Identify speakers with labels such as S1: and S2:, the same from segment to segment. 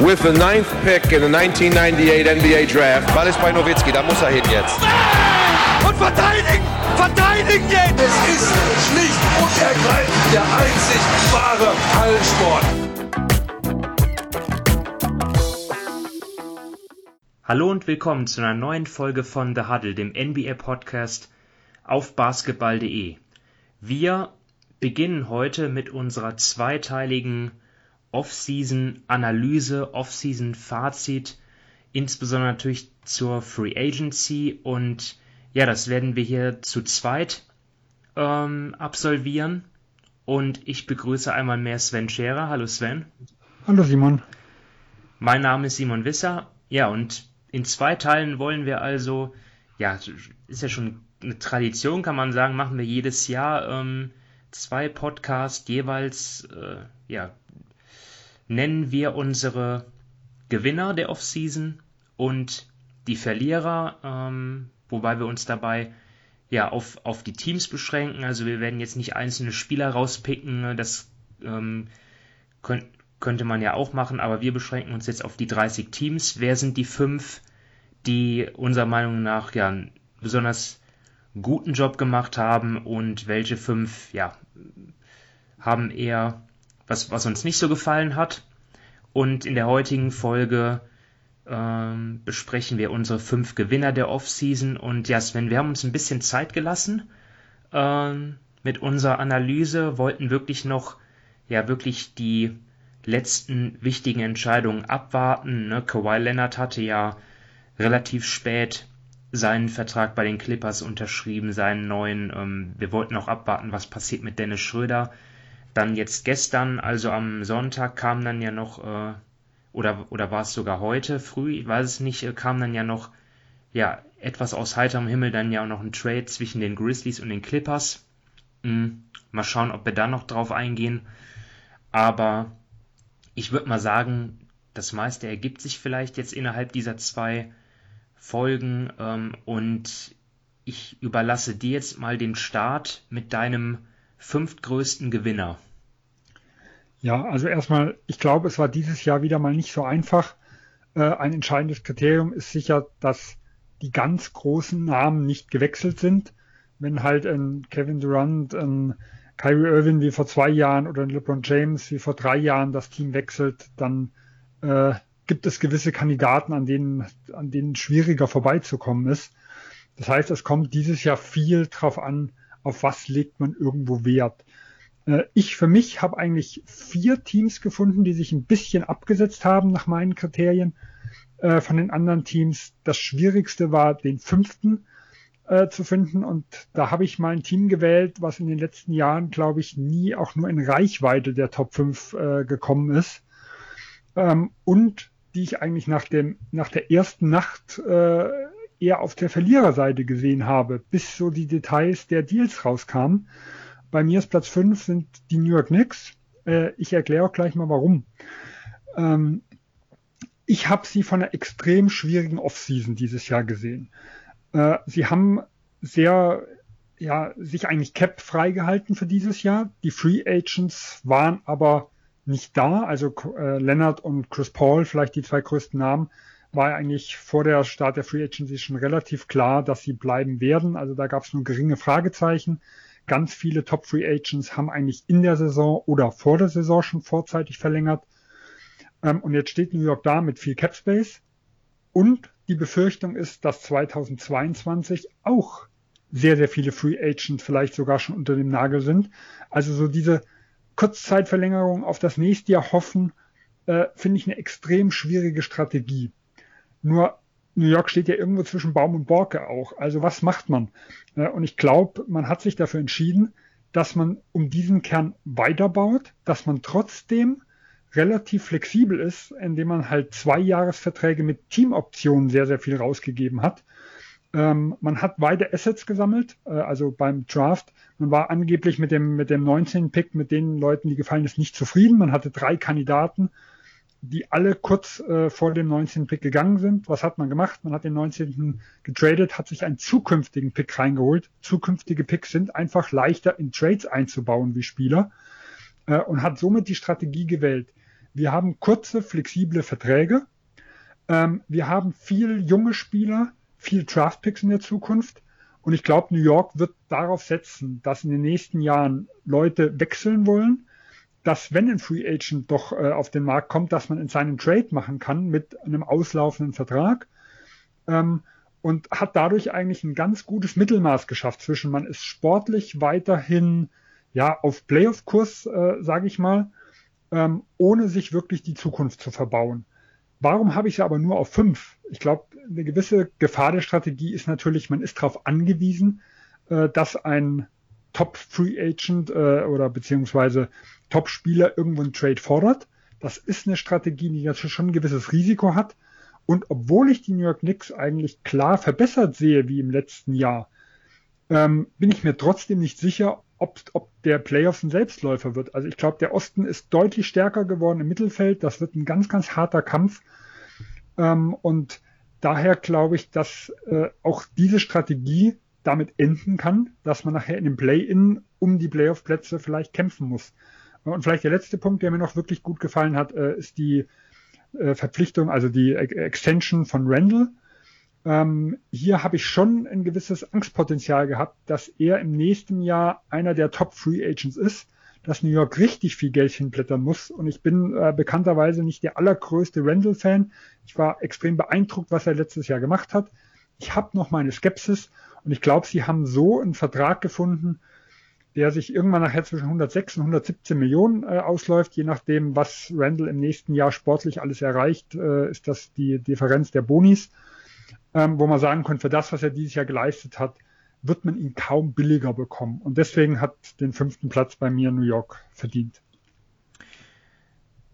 S1: with the ninth pick in the 1998 NBA Draft.
S2: Ball ist bei Nowitzki, da muss er hin jetzt.
S3: Und verteidigen! Verteidigen jetzt!
S4: Es ist schlicht und ergreifend der einzig wahre
S5: Hallensport. Hallo und willkommen zu einer neuen Folge von The Huddle, dem NBA-Podcast auf basketball.de. Wir beginnen heute mit unserer zweiteiligen Off-Season-Analyse, Off-Season-Fazit, insbesondere natürlich zur Free Agency und ja, das werden wir hier zu zweit ähm, absolvieren und ich begrüße einmal mehr Sven Scherer. Hallo Sven.
S6: Hallo Simon.
S5: Mein Name ist Simon Wisser. Ja, und in zwei Teilen wollen wir also, ja, ist ja schon eine Tradition, kann man sagen, machen wir jedes Jahr ähm, zwei Podcasts jeweils, äh, ja, nennen wir unsere Gewinner der Offseason und die Verlierer, ähm, wobei wir uns dabei ja auf, auf die Teams beschränken. Also wir werden jetzt nicht einzelne Spieler rauspicken, das ähm, könnt, könnte man ja auch machen, aber wir beschränken uns jetzt auf die 30 Teams. Wer sind die fünf, die unserer Meinung nach ja einen besonders guten Job gemacht haben und welche fünf ja haben eher was, was uns nicht so gefallen hat. Und in der heutigen Folge ähm, besprechen wir unsere fünf Gewinner der Offseason. Und ja, Sven, wir haben uns ein bisschen Zeit gelassen ähm, mit unserer Analyse, wollten wirklich noch, ja, wirklich die letzten wichtigen Entscheidungen abwarten. Ne? Kawhi Leonard hatte ja relativ spät seinen Vertrag bei den Clippers unterschrieben, seinen neuen. Ähm, wir wollten auch abwarten, was passiert mit Dennis Schröder. Dann jetzt gestern, also am Sonntag, kam dann ja noch, äh, oder, oder war es sogar heute früh, ich weiß es nicht, äh, kam dann ja noch, ja, etwas aus heiterem Himmel dann ja auch noch ein Trade zwischen den Grizzlies und den Clippers. Hm, mal schauen, ob wir da noch drauf eingehen. Aber ich würde mal sagen, das meiste ergibt sich vielleicht jetzt innerhalb dieser zwei Folgen ähm, und ich überlasse dir jetzt mal den Start mit deinem fünftgrößten Gewinner?
S6: Ja, also erstmal, ich glaube, es war dieses Jahr wieder mal nicht so einfach. Äh, ein entscheidendes Kriterium ist sicher, dass die ganz großen Namen nicht gewechselt sind. Wenn halt ein Kevin Durant, ein Kyrie Irving wie vor zwei Jahren oder ein LeBron James wie vor drei Jahren das Team wechselt, dann äh, gibt es gewisse Kandidaten, an denen, an denen schwieriger vorbeizukommen ist. Das heißt, es kommt dieses Jahr viel drauf an, auf was legt man irgendwo Wert. Äh, ich für mich habe eigentlich vier Teams gefunden, die sich ein bisschen abgesetzt haben nach meinen Kriterien äh, von den anderen Teams. Das Schwierigste war, den fünften äh, zu finden. Und da habe ich mal ein Team gewählt, was in den letzten Jahren, glaube ich, nie auch nur in Reichweite der Top 5 äh, gekommen ist. Ähm, und die ich eigentlich nach, dem, nach der ersten Nacht eher auf der Verliererseite gesehen habe, bis so die Details der Deals rauskamen. Bei mir ist Platz 5 sind die New York Knicks. Äh, ich erkläre auch gleich mal warum. Ähm, ich habe sie von einer extrem schwierigen Offseason dieses Jahr gesehen. Äh, sie haben sehr, ja, sich eigentlich Cap freigehalten für dieses Jahr. Die Free Agents waren aber nicht da. Also äh, Leonard und Chris Paul, vielleicht die zwei größten Namen, war eigentlich vor der Start der Free Agency schon relativ klar, dass sie bleiben werden. Also da gab es nur geringe Fragezeichen. Ganz viele Top Free Agents haben eigentlich in der Saison oder vor der Saison schon vorzeitig verlängert. Ähm, und jetzt steht New York da mit viel Cap Space. Und die Befürchtung ist, dass 2022 auch sehr, sehr viele Free Agents vielleicht sogar schon unter dem Nagel sind. Also so diese Kurzzeitverlängerung auf das nächste Jahr hoffen, äh, finde ich eine extrem schwierige Strategie. Nur New York steht ja irgendwo zwischen Baum und Borke auch. Also was macht man? Äh, und ich glaube, man hat sich dafür entschieden, dass man um diesen Kern weiterbaut, dass man trotzdem relativ flexibel ist, indem man halt zwei Jahresverträge mit Teamoptionen sehr, sehr viel rausgegeben hat. Ähm, man hat beide Assets gesammelt, äh, also beim Draft. Man war angeblich mit dem, mit dem 19. Pick mit den Leuten, die gefallen ist, nicht zufrieden. Man hatte drei Kandidaten die alle kurz äh, vor dem 19. Pick gegangen sind. Was hat man gemacht? Man hat den 19. getradet, hat sich einen zukünftigen Pick reingeholt. Zukünftige Picks sind einfach leichter in Trades einzubauen wie Spieler äh, und hat somit die Strategie gewählt. Wir haben kurze, flexible Verträge. Ähm, wir haben viel junge Spieler, viel Draftpicks in der Zukunft. Und ich glaube, New York wird darauf setzen, dass in den nächsten Jahren Leute wechseln wollen, dass wenn ein Free Agent doch äh, auf den Markt kommt, dass man in seinen Trade machen kann mit einem auslaufenden Vertrag. Ähm, und hat dadurch eigentlich ein ganz gutes Mittelmaß geschafft zwischen man ist sportlich weiterhin ja auf Playoff-Kurs, äh, sage ich mal, ähm, ohne sich wirklich die Zukunft zu verbauen. Warum habe ich sie aber nur auf fünf? Ich glaube, eine gewisse Gefahr der Strategie ist natürlich, man ist darauf angewiesen, äh, dass ein Top-Free Agent äh, oder beziehungsweise Top-Spieler irgendwo einen Trade fordert. Das ist eine Strategie, die natürlich schon ein gewisses Risiko hat. Und obwohl ich die New York Knicks eigentlich klar verbessert sehe wie im letzten Jahr, ähm, bin ich mir trotzdem nicht sicher, ob, ob der Playoffs ein Selbstläufer wird. Also ich glaube, der Osten ist deutlich stärker geworden im Mittelfeld. Das wird ein ganz, ganz harter Kampf. Ähm, und daher glaube ich, dass äh, auch diese Strategie damit enden kann, dass man nachher in dem Play-In um die Playoff-Plätze vielleicht kämpfen muss. Und vielleicht der letzte Punkt, der mir noch wirklich gut gefallen hat, äh, ist die äh, Verpflichtung, also die Extension von Randall. Ähm, hier habe ich schon ein gewisses Angstpotenzial gehabt, dass er im nächsten Jahr einer der Top Free Agents ist, dass New York richtig viel Geld hinblättern muss. Und ich bin äh, bekannterweise nicht der allergrößte Randall-Fan. Ich war extrem beeindruckt, was er letztes Jahr gemacht hat. Ich habe noch meine Skepsis und ich glaube, sie haben so einen Vertrag gefunden, der sich irgendwann nachher zwischen 106 und 117 Millionen äh, ausläuft. Je nachdem, was Randall im nächsten Jahr sportlich alles erreicht, äh, ist das die Differenz der Bonis, ähm, wo man sagen kann, für das, was er dieses Jahr geleistet hat, wird man ihn kaum billiger bekommen. Und deswegen hat den fünften Platz bei mir New York verdient.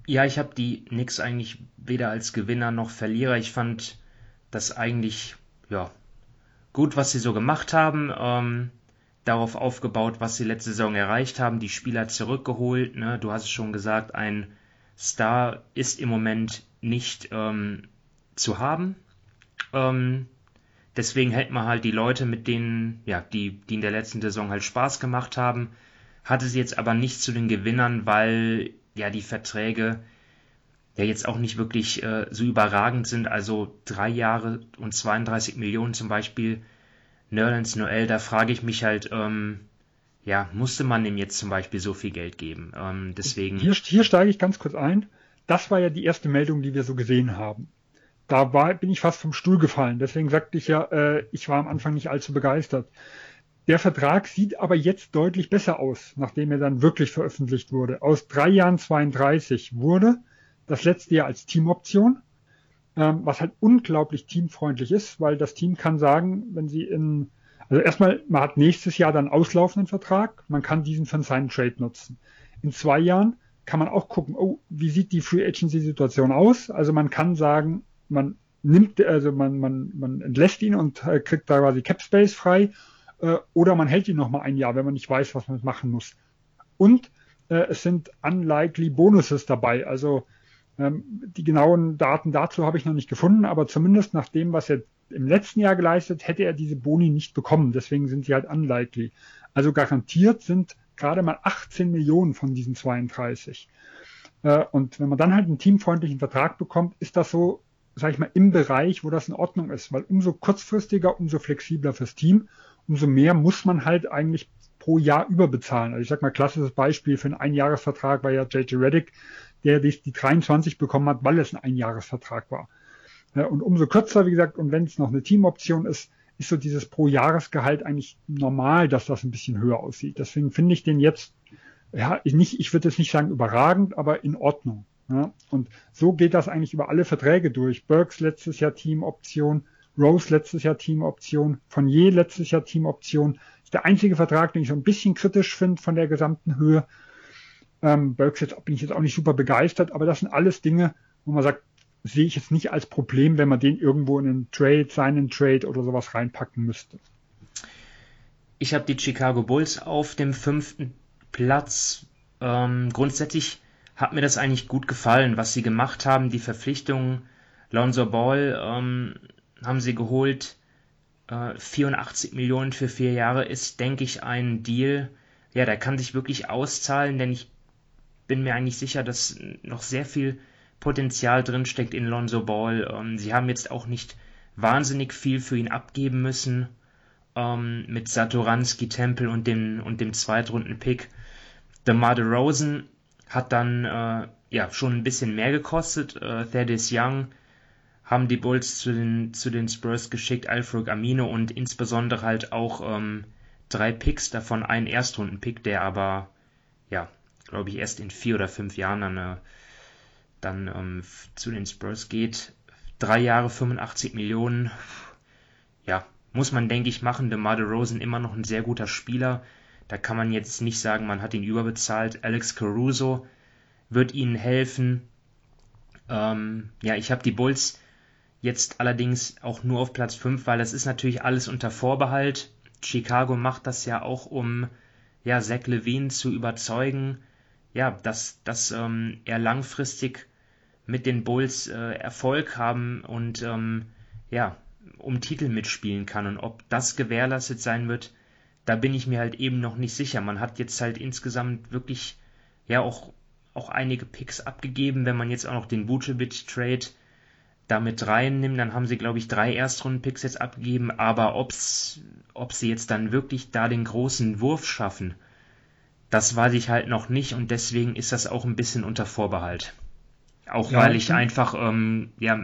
S5: Ja, ich habe die Knicks eigentlich weder als Gewinner noch Verlierer. Ich fand das eigentlich ja gut, was sie so gemacht haben. Ähm, darauf aufgebaut, was sie letzte Saison erreicht haben, die Spieler zurückgeholt. Ne? Du hast es schon gesagt, ein Star ist im Moment nicht ähm, zu haben. Ähm, deswegen hält man halt die Leute, mit denen, ja, die, die in der letzten Saison halt Spaß gemacht haben, hatte sie jetzt aber nicht zu den Gewinnern, weil ja die Verträge ja jetzt auch nicht wirklich äh, so überragend sind. Also drei Jahre und 32 Millionen zum Beispiel Nerlens Noel, da frage ich mich halt, ähm, ja, musste man ihm jetzt zum Beispiel so viel Geld geben? Ähm, deswegen.
S6: Hier, hier steige ich ganz kurz ein. Das war ja die erste Meldung, die wir so gesehen haben. Da war, bin ich fast vom Stuhl gefallen. Deswegen sagte ich ja, äh, ich war am Anfang nicht allzu begeistert. Der Vertrag sieht aber jetzt deutlich besser aus, nachdem er dann wirklich veröffentlicht wurde. Aus drei Jahren 32 wurde das letzte Jahr als Teamoption ähm, was halt unglaublich teamfreundlich ist, weil das Team kann sagen, wenn sie in, also erstmal, man hat nächstes Jahr dann auslaufenden Vertrag, man kann diesen für seinen Trade nutzen. In zwei Jahren kann man auch gucken, oh, wie sieht die Free Agency Situation aus? Also man kann sagen, man nimmt, also man, man, man entlässt ihn und äh, kriegt da quasi Cap Space frei, äh, oder man hält ihn noch mal ein Jahr, wenn man nicht weiß, was man machen muss. Und äh, es sind unlikely Bonuses dabei, also die genauen Daten dazu habe ich noch nicht gefunden, aber zumindest nach dem, was er im letzten Jahr geleistet, hätte er diese Boni nicht bekommen. Deswegen sind sie halt unlikely. Also garantiert sind gerade mal 18 Millionen von diesen 32. Äh, und wenn man dann halt einen teamfreundlichen Vertrag bekommt, ist das so, sag ich mal, im Bereich, wo das in Ordnung ist. Weil umso kurzfristiger, umso flexibler fürs Team, umso mehr muss man halt eigentlich pro Jahr überbezahlen. Also ich sag mal, klassisches Beispiel für einen Einjahresvertrag war ja JJ Reddick, der die, die 23 bekommen hat, weil es ein Einjahresvertrag war. Und umso kürzer, wie gesagt, und wenn es noch eine Teamoption ist, ist so dieses Pro-Jahresgehalt eigentlich normal, dass das ein bisschen höher aussieht. Deswegen finde ich den jetzt, ja, nicht, ich würde jetzt nicht sagen überragend, aber in Ordnung. Ja? Und so geht das eigentlich über alle Verträge durch. Burks letztes Jahr Teamoption, Rose letztes Jahr Teamoption, je letztes Jahr Teamoption. Ist der einzige Vertrag, den ich so ein bisschen kritisch finde von der gesamten Höhe. Ähm, Burks jetzt bin ich jetzt auch nicht super begeistert, aber das sind alles Dinge, wo man sagt, sehe ich jetzt nicht als Problem, wenn man den irgendwo in einen Trade, seinen Trade oder sowas reinpacken müsste.
S5: Ich habe die Chicago Bulls auf dem fünften Platz. Ähm, grundsätzlich hat mir das eigentlich gut gefallen, was sie gemacht haben. Die Verpflichtungen Lonzo Ball ähm, haben sie geholt. Äh, 84 Millionen für vier Jahre ist, denke ich, ein Deal. Ja, der kann sich wirklich auszahlen, denn ich bin mir eigentlich sicher, dass noch sehr viel Potenzial drinsteckt in Lonzo Ball. Ähm, sie haben jetzt auch nicht wahnsinnig viel für ihn abgeben müssen ähm, mit Satoranski, Tempel und dem, und dem Zweitrunden-Pick. DeMar DeRozan hat dann äh, ja schon ein bisschen mehr gekostet. Äh, Thaddeus Young haben die Bulls zu den, zu den Spurs geschickt, Alfred Amino und insbesondere halt auch ähm, drei Picks, davon ein Erstrunden-Pick, der aber, ja, glaube ich, erst in vier oder fünf Jahren dann, äh, dann ähm, zu den Spurs geht. Drei Jahre 85 Millionen, ja, muss man, denke ich, machen. DeMar DeRozan immer noch ein sehr guter Spieler. Da kann man jetzt nicht sagen, man hat ihn überbezahlt. Alex Caruso wird ihnen helfen. Ähm, ja, ich habe die Bulls jetzt allerdings auch nur auf Platz 5, weil das ist natürlich alles unter Vorbehalt. Chicago macht das ja auch, um ja, Zach Levine zu überzeugen, ja, dass, dass ähm, er langfristig mit den Bulls äh, Erfolg haben und ähm, ja, um Titel mitspielen kann. Und ob das gewährleistet sein wird, da bin ich mir halt eben noch nicht sicher. Man hat jetzt halt insgesamt wirklich ja auch, auch einige Picks abgegeben. Wenn man jetzt auch noch den Vucevic-Trade damit reinnimmt, dann haben sie, glaube ich, drei Erstrunden-Picks jetzt abgegeben. Aber ob's, ob sie jetzt dann wirklich da den großen Wurf schaffen, das weiß ich halt noch nicht. Und deswegen ist das auch ein bisschen unter Vorbehalt. Auch ja, weil ich einfach, ähm, ja,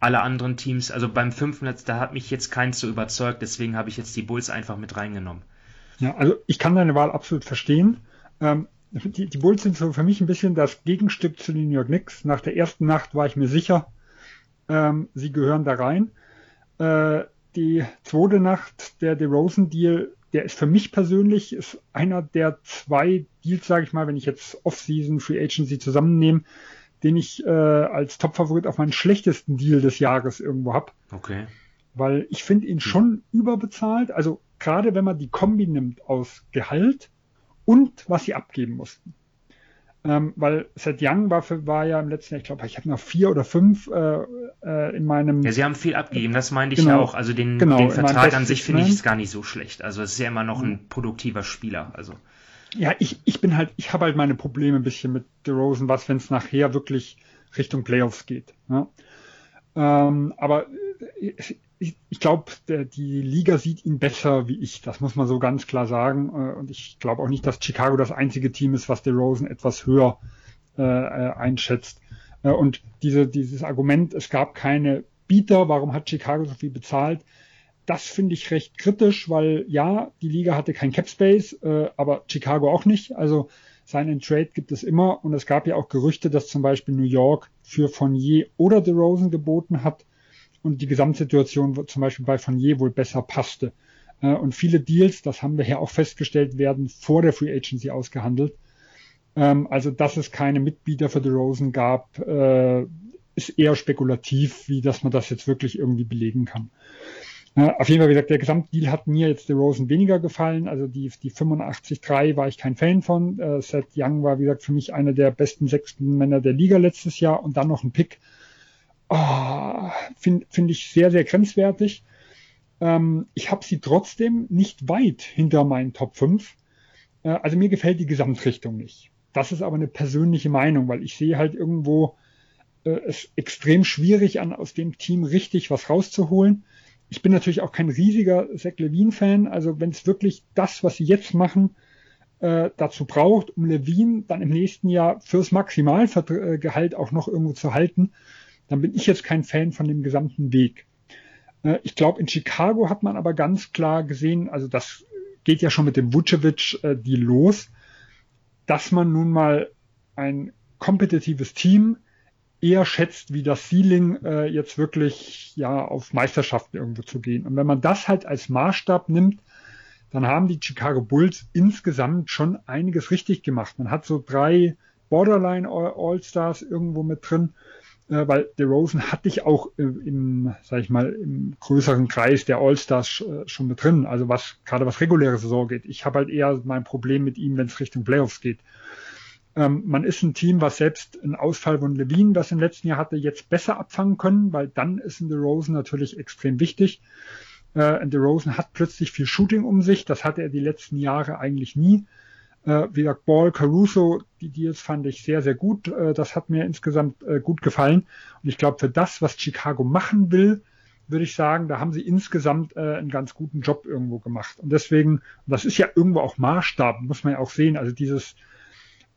S5: alle anderen Teams, also beim fünften Netz, da hat mich jetzt keins so überzeugt, deswegen habe ich jetzt die Bulls einfach mit reingenommen.
S6: Ja, also ich kann deine Wahl absolut verstehen. Ähm, die, die, Bulls sind so für mich ein bisschen das Gegenstück zu den New York Knicks. Nach der ersten Nacht war ich mir sicher, ähm, sie gehören da rein. Äh, die zweite Nacht, der DeRozan-Deal, der ist für mich persönlich ist einer der zwei Deals, sage ich mal, wenn ich jetzt Off-Season, Free Agency zusammennehme, den ich äh, als Top-Favorit auf meinen schlechtesten Deal des Jahres irgendwo hab.
S5: Okay.
S6: Weil ich finde ihn hm. schon überbezahlt. Also gerade wenn man die Kombi nimmt aus Gehalt und was sie abgeben mussten. Ähm, weil Seth Young war, für, war ja im letzten Jahr, ich glaube, ich habe noch vier oder fünf äh, äh, in meinem.
S5: Ja, sie haben viel abgegeben, das meinte ich genau, ja auch. Also den, genau, den Vertrag an sich finde ich ist gar nicht so schlecht. Also es ist ja immer noch ein produktiver Spieler. Also
S6: ja, ich, ich bin halt, ich habe halt meine Probleme ein bisschen mit DeRozan, was, wenn es nachher wirklich Richtung Playoffs geht. Ja. Ähm, aber ich, ich glaube, die Liga sieht ihn besser wie ich. Das muss man so ganz klar sagen. Äh, und ich glaube auch nicht, dass Chicago das einzige Team ist, was DeRozan etwas höher äh, äh, einschätzt. Äh, und diese, dieses Argument, es gab keine Bieter, warum hat Chicago so viel bezahlt? das finde ich recht kritisch, weil ja, die Liga hatte kein Cap Space, äh, aber Chicago auch nicht. Also seinen Trade gibt es immer und es gab ja auch Gerüchte, dass zum Beispiel New York für Fournier oder DeRozan geboten hat und die Gesamtsituation zum Beispiel bei Fournier wohl besser passte. Äh, und viele Deals, das haben wir ja auch festgestellt, werden vor der Free Agency ausgehandelt. Ähm, also dass es keine Mitbieter für DeRozan gab, äh, ist eher spekulativ, wie dass man das jetzt wirklich irgendwie belegen kann. Ja, auf jeden Fall, wie gesagt, der Gesamtdeal hat mir jetzt The Rosen weniger gefallen. Also die, die 85-3 war ich kein Fan von. Äh, Seth Young war, wie gesagt, für mich einer der besten sechsten Männer der Liga letztes Jahr und dann noch ein Pick. Oh, Finde find ich sehr, sehr grenzwertig. Ähm, ich habe sie trotzdem nicht weit hinter meinen Top 5. Äh, also mir gefällt die Gesamtrichtung nicht. Das ist aber eine persönliche Meinung, weil ich sehe halt irgendwo äh, es extrem schwierig an, aus dem Team richtig was rauszuholen ich bin natürlich auch kein riesiger Zach Levine-Fan. Also wenn es wirklich das, was sie jetzt machen, äh, dazu braucht, um Levine dann im nächsten Jahr fürs Maximalgehalt auch noch irgendwo zu halten, dann bin ich jetzt kein Fan von dem gesamten Weg. Äh, ich glaube, in Chicago hat man aber ganz klar gesehen, also das geht ja schon mit dem Vucevic äh, die los, dass man nun mal ein kompetitives Team eher schätzt, wie das Ceiling äh, jetzt wirklich ja auf Meisterschaften irgendwo zu gehen. Und wenn man das halt als Maßstab nimmt, dann haben die Chicago Bulls insgesamt schon einiges richtig gemacht. Man hat so drei Borderline All-Stars irgendwo mit drin, äh, weil DeRozan hatte ich auch äh, im, sag ich mal, im größeren Kreis der All-Stars äh, schon mit drin. Also was gerade was reguläre Saison geht. Ich habe halt eher mein Problem mit ihm, wenn es Richtung Playoffs geht. Ähm, man ist ein Team, was selbst einen Ausfall von Levine, was im letzten Jahr hatte, jetzt besser abfangen können, weil dann ist ein DeRozan natürlich extrem wichtig. Äh, DeRozan hat plötzlich viel Shooting um sich, das hatte er die letzten Jahre eigentlich nie. Äh, wie gesagt, Ball, Caruso, die Deals fand ich sehr, sehr gut. Äh, das hat mir insgesamt äh, gut gefallen. Und ich glaube, für das, was Chicago machen will, würde ich sagen, da haben sie insgesamt äh, einen ganz guten Job irgendwo gemacht. Und deswegen, das ist ja irgendwo auch Maßstab, muss man ja auch sehen. Also dieses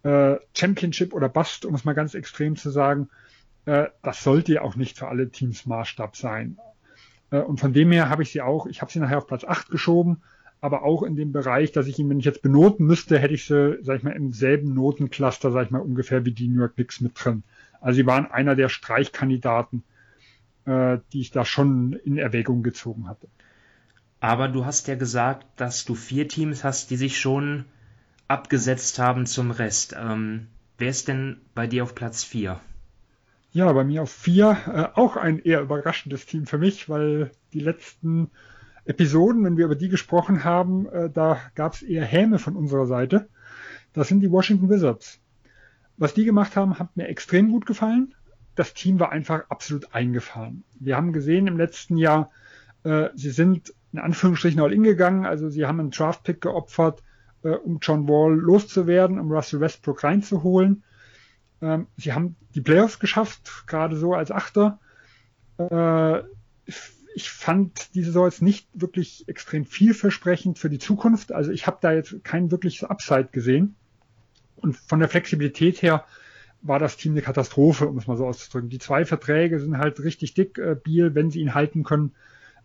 S6: äh, Championship oder Bust, um es mal ganz extrem zu sagen, äh, das sollte ja auch nicht für alle Teams Maßstab sein. Äh, und von dem her habe ich sie auch, ich habe sie nachher auf Platz 8 geschoben, aber auch in dem Bereich, dass ich ihn, wenn ich jetzt benoten müsste, hätte ich sie, sag ich mal, im selben Notencluster, sag ich mal, ungefähr wie die New York Knicks mit drin. Also sie waren einer der Streichkandidaten, äh, die ich da schon in Erwägung gezogen hatte.
S5: Aber du hast ja gesagt, dass du vier Teams hast, die sich schon abgesetzt haben zum Rest. Ähm, wer ist denn bei dir auf Platz 4?
S6: Ja, bei mir auf 4 äh, auch ein eher überraschendes Team für mich, weil die letzten Episoden, wenn wir über die gesprochen haben, äh, da gab es eher Häme von unserer Seite. Das sind die Washington Wizards. Was die gemacht haben, hat mir extrem gut gefallen. Das Team war einfach absolut eingefahren. Wir haben gesehen im letzten Jahr, äh, sie sind in Anführungsstrichen all in gegangen, also sie haben einen Draft-Pick geopfert, äh, um John Wall loszuwerden, um Russell Westbrook reinzuholen. Ähm, sie haben die Playoffs geschafft, gerade so als Achter. Äh, ich fand diese Saison jetzt nicht wirklich extrem vielversprechend für die Zukunft. Also ich habe da jetzt kein wirkliches Upside gesehen. Und von der Flexibilität her war das Team eine Katastrophe, um es mal so auszudrücken. Die zwei Verträge sind halt richtig dick. Äh, Biel, wenn sie ihn halten können,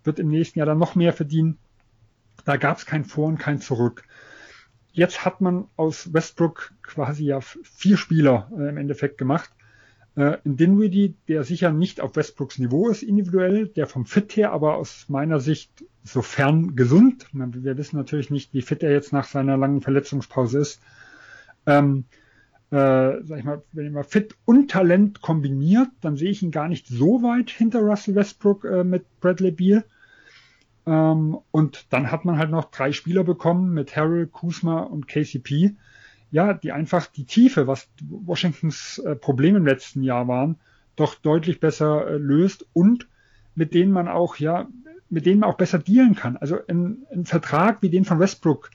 S6: wird im nächsten Jahr dann noch mehr verdienen. Da gab es kein Vor und kein Zurück. Jetzt hat man aus Westbrook quasi ja vier Spieler äh, im Endeffekt gemacht. Äh, in Dinwiddie, der sicher nicht auf Westbrooks Niveau ist individuell, der vom Fit her aber aus meiner Sicht sofern gesund. Wir wissen natürlich nicht, wie fit er jetzt nach seiner langen Verletzungspause ist. Ähm, äh, sag ich mal, wenn man fit und Talent kombiniert, dann sehe ich ihn gar nicht so weit hinter Russell Westbrook äh, mit Bradley Beal. Ähm, und dann hat man halt noch drei Spieler bekommen mit Harrell, Kuzma und KCP ja, die einfach die Tiefe, was Washingtons äh, Problem im letzten Jahr waren, doch deutlich besser äh, löst und mit denen man auch, ja, mit denen man auch besser dealen kann. Also ein, ein Vertrag wie den von Westbrook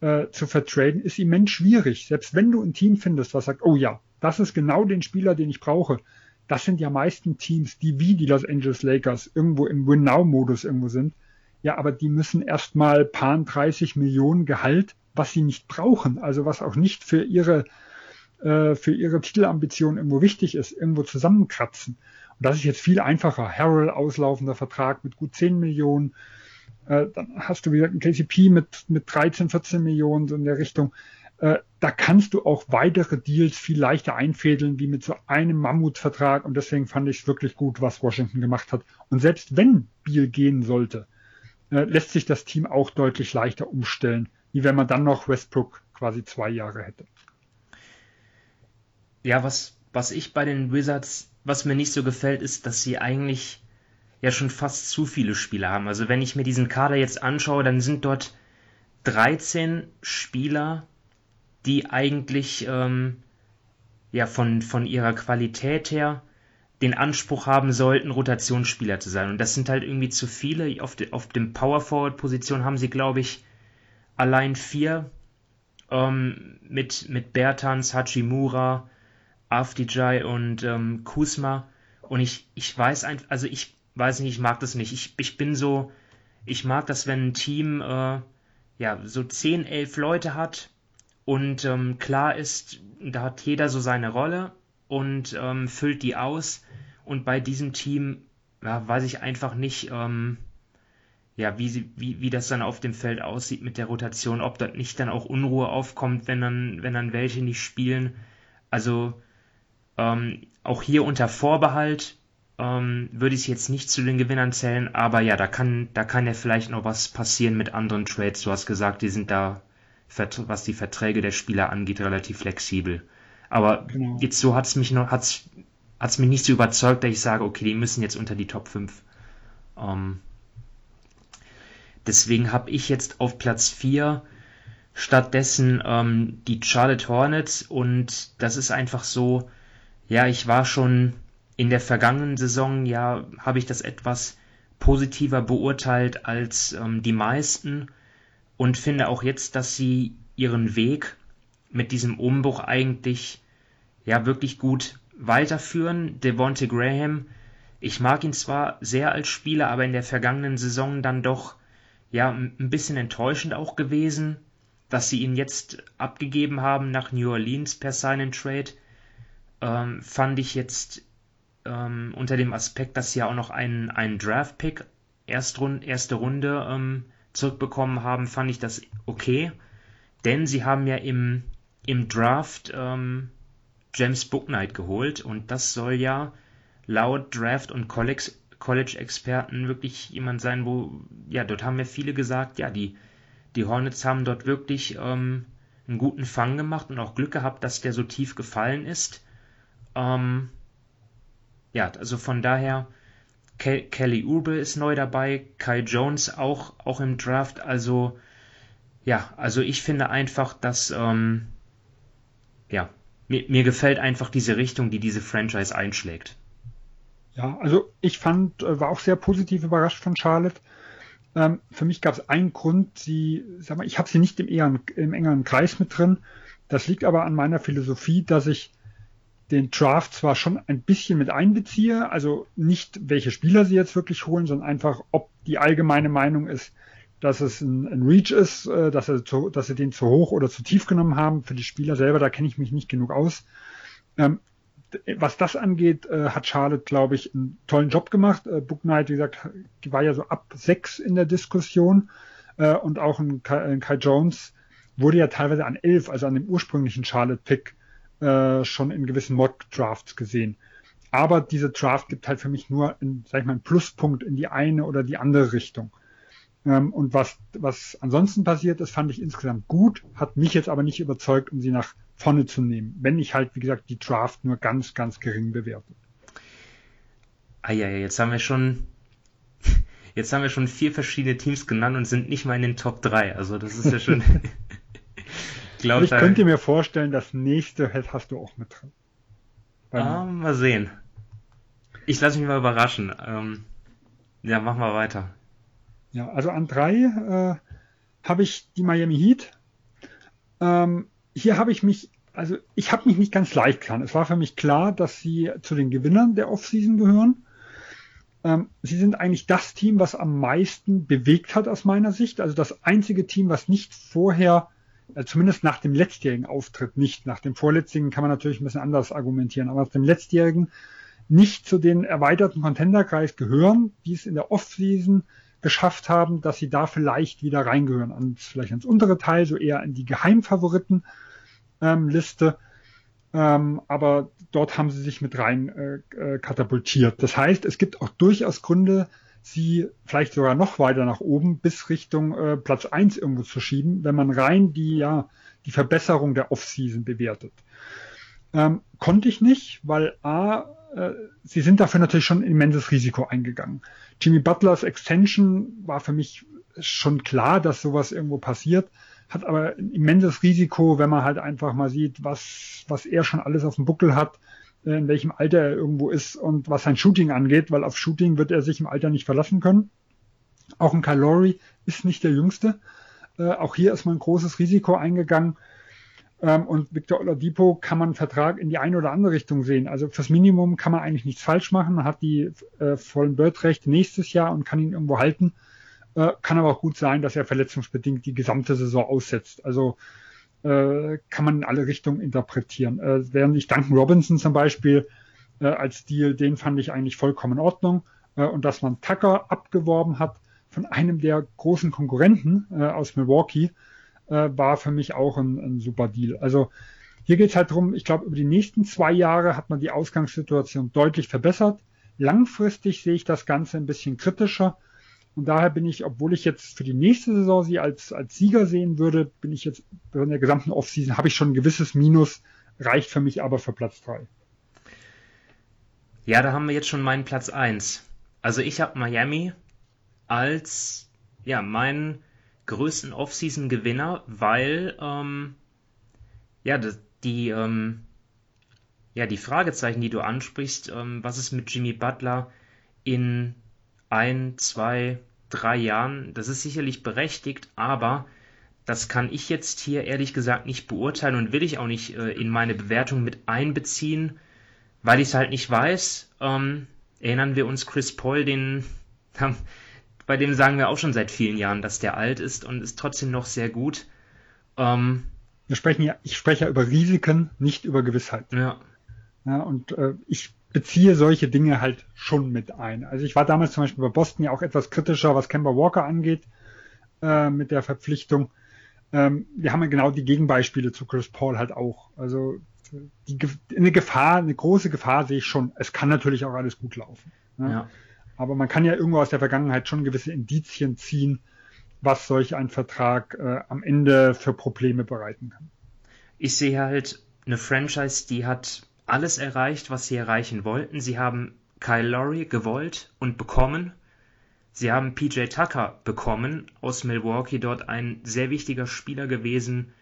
S6: äh, zu vertraden, ist immens schwierig. Selbst wenn du ein Team findest, was sagt, oh ja, das ist genau den Spieler, den ich brauche. Das sind ja meisten Teams, die wie die Los Angeles Lakers irgendwo im Win-Now-Modus irgendwo sind. Ja, aber die müssen erstmal paar 30 Millionen Gehalt was sie nicht brauchen, also was auch nicht für ihre, äh, für ihre Titelambitionen irgendwo wichtig ist, irgendwo zusammenkratzen. Und das ist jetzt viel einfacher. Harrell auslaufender Vertrag mit gut 10 Millionen. Äh, dann hast du wieder ein KCP mit, mit 13, 14 Millionen so in der Richtung. Äh, da kannst du auch weitere Deals viel leichter einfädeln, wie mit so einem Mammutvertrag. Und deswegen fand ich es wirklich gut, was Washington gemacht hat. Und selbst wenn Biel gehen sollte, äh, lässt sich das Team auch deutlich leichter umstellen wie wenn man dann noch Westbrook quasi zwei Jahre hätte.
S5: Ja, was, was ich bei den Wizards, was mir nicht so gefällt, ist, dass sie eigentlich ja schon fast zu viele Spieler haben. Also wenn ich mir diesen Kader jetzt anschaue, dann sind dort 13 Spieler, die eigentlich ähm, ja von, von ihrer Qualität her den Anspruch haben sollten, Rotationsspieler zu sein. Und das sind halt irgendwie zu viele. Auf, de, auf dem Power Forward Position haben sie, glaube ich, allein vier ähm, mit, mit Bertans, Hachimura, Afdijai und ähm, Kusma. Und ich, ich weiß einfach, also ich weiß nicht, ich mag das nicht. Ich, ich bin so, ich mag das, wenn ein Team äh, ja so 10, 11 Leute hat und ähm, klar ist, da hat jeder so seine Rolle und ähm, füllt die aus. Und bei diesem Team ja, weiß ich einfach nicht, ähm, ja, wie, sie, wie, wie das dann auf dem Feld aussieht mit der Rotation, ob dort nicht dann auch Unruhe aufkommt, wenn dann, wenn dann welche nicht spielen. Also ähm, auch hier unter Vorbehalt ähm, würde ich es jetzt nicht zu den Gewinnern zählen, aber ja, da kann, da kann ja vielleicht noch was passieren mit anderen Trades. Du hast gesagt, die sind da, was die Verträge der Spieler angeht, relativ flexibel. Aber genau. jetzt so hat es mich noch, hat's, hat's mich nicht so überzeugt, dass ich sage, okay, die müssen jetzt unter die Top 5. Ähm, Deswegen habe ich jetzt auf Platz 4 stattdessen ähm, die Charlotte Hornets und das ist einfach so, ja, ich war schon in der vergangenen Saison, ja, habe ich das etwas positiver beurteilt als ähm, die meisten und finde auch jetzt, dass sie ihren Weg mit diesem Umbruch eigentlich ja wirklich gut weiterführen. Devonte Graham, ich mag ihn zwar sehr als Spieler, aber in der vergangenen Saison dann doch ja ein bisschen enttäuschend auch gewesen, dass sie ihn jetzt abgegeben haben nach New Orleans per Sign and Trade. Ähm, fand ich jetzt ähm, unter dem Aspekt, dass sie ja auch noch einen, einen Draft-Pick erste Runde ähm, zurückbekommen haben, fand ich das okay. Denn sie haben ja im, im Draft ähm, James Booknight geholt und das soll ja laut Draft- und College-Experten wirklich jemand sein, wo, ja, dort haben ja viele gesagt, ja, die, die Hornets haben dort wirklich ähm, einen guten Fang gemacht und auch Glück gehabt, dass der so tief gefallen ist. Ähm, ja, also von daher, Ke Kelly Oubre ist neu dabei, Kai Jones auch, auch im Draft. Also, ja, also ich finde einfach, dass, ähm, ja, mir, mir gefällt einfach diese Richtung, die diese Franchise einschlägt.
S6: Ja, also ich fand, äh, war auch sehr positiv überrascht von Charlotte. Ähm, für mich gab es einen Grund, sie, sag mal, ich habe sie nicht im, eher, im engeren Kreis mit drin. Das liegt aber an meiner Philosophie, dass ich den Draft zwar schon ein bisschen mit einbeziehe, also nicht welche Spieler sie jetzt wirklich holen, sondern einfach, ob die allgemeine Meinung ist, dass es ein, ein Reach ist, äh, dass, er zu, dass sie den zu hoch oder zu tief genommen haben. Für die Spieler selber, da kenne ich mich nicht genug aus. Ähm, was das angeht, äh, hat Charlotte, glaube ich, einen tollen Job gemacht. Äh, Book Knight, wie gesagt, war ja so ab sechs in der Diskussion äh, und auch ein Kai, ein Kai Jones wurde ja teilweise an elf, also an dem ursprünglichen Charlotte-Pick äh, schon in gewissen Mock-Drafts gesehen. Aber diese Draft gibt halt für mich nur, in, sag ich mal, einen Pluspunkt in die eine oder die andere Richtung. Ähm, und was, was ansonsten passiert ist, fand ich insgesamt gut, hat mich jetzt aber nicht überzeugt, um sie nach vorne zu nehmen, wenn ich halt, wie gesagt, die Draft nur ganz, ganz gering bewerte.
S5: Ah ja, jetzt haben wir schon jetzt haben wir schon vier verschiedene Teams genannt und sind nicht mal in den Top 3. Also das ist ja schon
S6: glaub, ich könnte mir vorstellen, das nächste hast du auch mit drin.
S5: Ah, mal sehen. Ich lasse mich mal überraschen. Ähm, ja, mach mal weiter.
S6: Ja, also an drei äh, habe ich die Miami Heat. Ähm, hier habe ich mich, also ich habe mich nicht ganz leicht getan. Es war für mich klar, dass sie zu den Gewinnern der Offseason gehören. Ähm, sie sind eigentlich das Team, was am meisten bewegt hat aus meiner Sicht. Also das einzige Team, was nicht vorher äh, zumindest nach dem letztjährigen Auftritt nicht. Nach dem vorletztigen kann man natürlich ein bisschen anders argumentieren, aber nach dem letztjährigen nicht zu den erweiterten Contenderkreis gehören, die es in der Offseason geschafft haben, dass sie da vielleicht wieder reingehören, ans, vielleicht ans untere Teil, so eher in die Geheimfavoriten ähm. Ähm, aber dort haben sie sich mit rein äh, äh, katapultiert. Das heißt, es gibt auch durchaus Gründe, sie vielleicht sogar noch weiter nach oben bis Richtung äh, Platz eins irgendwo zu schieben, wenn man rein die, ja, die Verbesserung der Offseason bewertet. Ähm, konnte ich nicht, weil A, äh, sie sind dafür natürlich schon ein immenses Risiko eingegangen. Jimmy Butlers Extension war für mich schon klar, dass sowas irgendwo passiert, hat aber ein immenses Risiko, wenn man halt einfach mal sieht, was, was er schon alles auf dem Buckel hat in welchem Alter er irgendwo ist und was sein Shooting angeht, weil auf Shooting wird er sich im Alter nicht verlassen können. Auch ein Kylori ist nicht der Jüngste. Äh, auch hier ist man ein großes Risiko eingegangen. Ähm, und Victor Oladipo kann man einen Vertrag in die eine oder andere Richtung sehen. Also fürs Minimum kann man eigentlich nichts falsch machen. Man hat die äh, vollen Bird-Rechte nächstes Jahr und kann ihn irgendwo halten. Äh, kann aber auch gut sein, dass er verletzungsbedingt die gesamte Saison aussetzt. Also äh, kann man in alle Richtungen interpretieren. Äh, während ich Duncan Robinson zum Beispiel äh, als Deal, den fand ich eigentlich vollkommen in Ordnung. Äh, und dass man Tucker abgeworben hat von einem der großen Konkurrenten äh, aus Milwaukee, äh, war für mich auch ein, ein super Deal. Also hier geht es halt darum, ich glaube, über die nächsten zwei Jahre hat man die Ausgangssituation deutlich verbessert. Langfristig sehe ich das Ganze ein bisschen kritischer. Und daher bin ich, obwohl ich jetzt für die nächste Saison sie als, als Sieger sehen würde, bin ich jetzt in der gesamten Offseason, habe ich schon ein gewisses Minus, reicht für mich aber für Platz 3.
S5: Ja, da haben wir jetzt schon meinen Platz 1. Also ich habe Miami als ja, meinen größten Offseason-Gewinner, weil ähm, ja, die, ähm, ja, die Fragezeichen, die du ansprichst, ähm, was ist mit Jimmy Butler in ein, zwei, drei Jahren, das ist sicherlich berechtigt, aber Das kann ich jetzt hier ehrlich gesagt nicht beurteilen und will ich auch nicht äh, in meine Bewertung mit einbeziehen, weil ich es halt nicht weiß. Ähm, erinnern wir uns Chris Paul, den bei dem sagen wir auch schon seit vielen Jahren, dass der alt ist und ist trotzdem noch sehr gut.
S6: Ähm, wir sprechen ja, ich spreche ja über Risiken, nicht über Gewissheit. Ja. ja und äh, ich beziehe solche Dinge halt schon mit ein. Also ich war damals zum Beispiel bei Boston ja auch etwas kritischer, was Kemba Walker angeht, äh, mit der Verpflichtung. Ähm, wir haben ja genau die Gegenbeispiele zu Chris Paul halt auch. Also die, eine Gefahr, eine große Gefahr sehe ich schon. Es kann natürlich auch alles gut laufen. Ne? Ja. Aber man kann ja irgendwo aus der Vergangenheit schon gewisse Indizien ziehen, was solch ein Vertrag äh, am Ende für Probleme bereiten kann.
S5: Ich sehe halt eine Franchise, die hat alles erreicht, was sie erreichen wollten. Sie haben Kyle Lowry gewollt und bekommen. Sie haben PJ Tucker bekommen aus Milwaukee, dort ein sehr wichtiger Spieler gewesen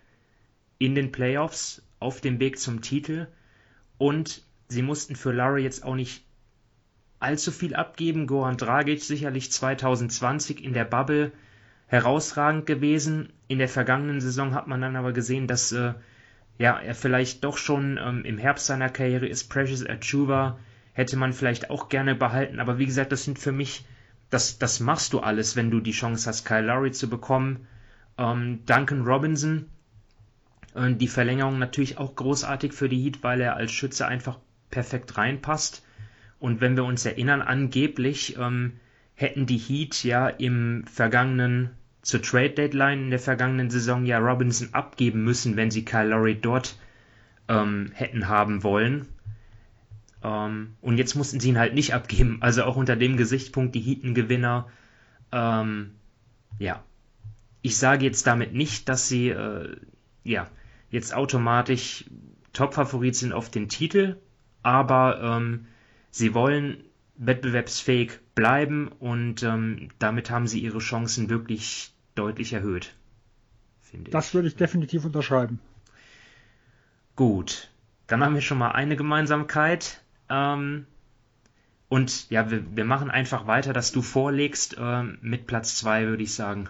S5: in den Playoffs auf dem Weg zum Titel. Und sie mussten für Lowry jetzt auch nicht allzu viel abgeben. Goran Dragic sicherlich 2020 in der Bubble herausragend gewesen. In der vergangenen Saison hat man dann aber gesehen, dass äh, ja, er vielleicht doch schon ähm, im Herbst seiner Karriere ist. Precious Achuva hätte man vielleicht auch gerne behalten. Aber wie gesagt, das sind für mich, das, das machst du alles, wenn du die Chance hast, Kyle Lowry zu bekommen. Ähm, Duncan Robinson, äh, die Verlängerung natürlich auch großartig für die Heat, weil er als Schütze einfach perfekt reinpasst. Und wenn wir uns erinnern, angeblich ähm, hätten die Heat ja im vergangenen, zur Trade Deadline in der vergangenen Saison ja Robinson abgeben müssen, wenn sie Kyle Lowry dort ähm, hätten haben wollen. Ähm, und jetzt mussten sie ihn halt nicht abgeben. Also auch unter dem Gesichtspunkt die Heaton-Gewinner. Ähm, ja. Ich sage jetzt damit nicht, dass sie äh, ja jetzt automatisch Top-Favorit sind auf den Titel, aber ähm, sie wollen wettbewerbsfähig bleiben und ähm, damit haben sie ihre Chancen wirklich deutlich erhöht.
S6: Das ich. würde ich definitiv unterschreiben.
S5: Gut, dann haben wir schon mal eine Gemeinsamkeit. Ähm, und ja, wir, wir, machen einfach weiter, dass du vorlegst äh, mit Platz 2, würde ich sagen.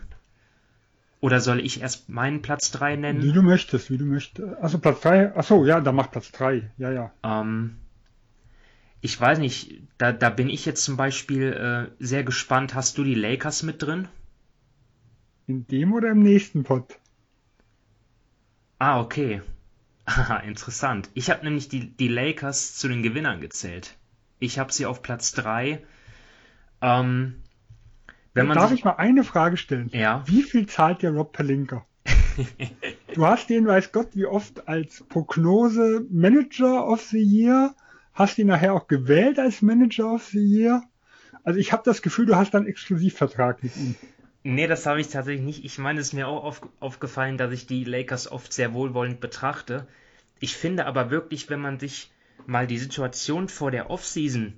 S5: Oder soll ich erst meinen Platz 3 nennen?
S6: Wie du möchtest, wie du möchtest. Also Platz 3, achso, ja, dann mach Platz 3, ja, ja.
S5: Ähm, ich weiß nicht, da, da bin ich jetzt zum Beispiel äh, sehr gespannt. Hast du die Lakers mit drin?
S6: In dem oder im nächsten Pod?
S5: Ah, okay. Interessant. Ich habe nämlich die, die Lakers zu den Gewinnern gezählt. Ich habe sie auf Platz 3. Ähm,
S6: wenn man Darf sich... ich mal eine Frage stellen?
S5: Ja.
S6: Wie viel zahlt dir Rob Pelinka? du hast den, weiß Gott, wie oft als Prognose Manager of the Year Hast ihn nachher auch gewählt als Manager of the Year? Also ich habe das Gefühl, du hast einen Exklusivvertrag mit ihm.
S5: Nee, das habe ich tatsächlich nicht. Ich meine, es ist mir auch auf, aufgefallen, dass ich die Lakers oft sehr wohlwollend betrachte. Ich finde aber wirklich, wenn man sich mal die Situation vor der Offseason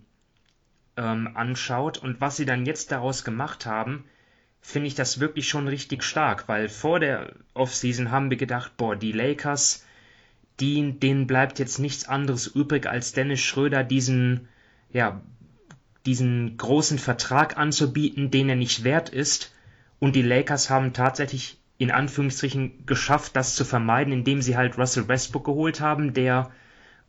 S5: ähm, anschaut und was sie dann jetzt daraus gemacht haben, finde ich das wirklich schon richtig stark, weil vor der Offseason haben wir gedacht, boah, die Lakers, die, denen bleibt jetzt nichts anderes übrig, als Dennis Schröder diesen, ja, diesen großen Vertrag anzubieten, den er nicht wert ist. Und die Lakers haben tatsächlich in Anführungsstrichen geschafft, das zu vermeiden, indem sie halt Russell Westbrook geholt haben, der,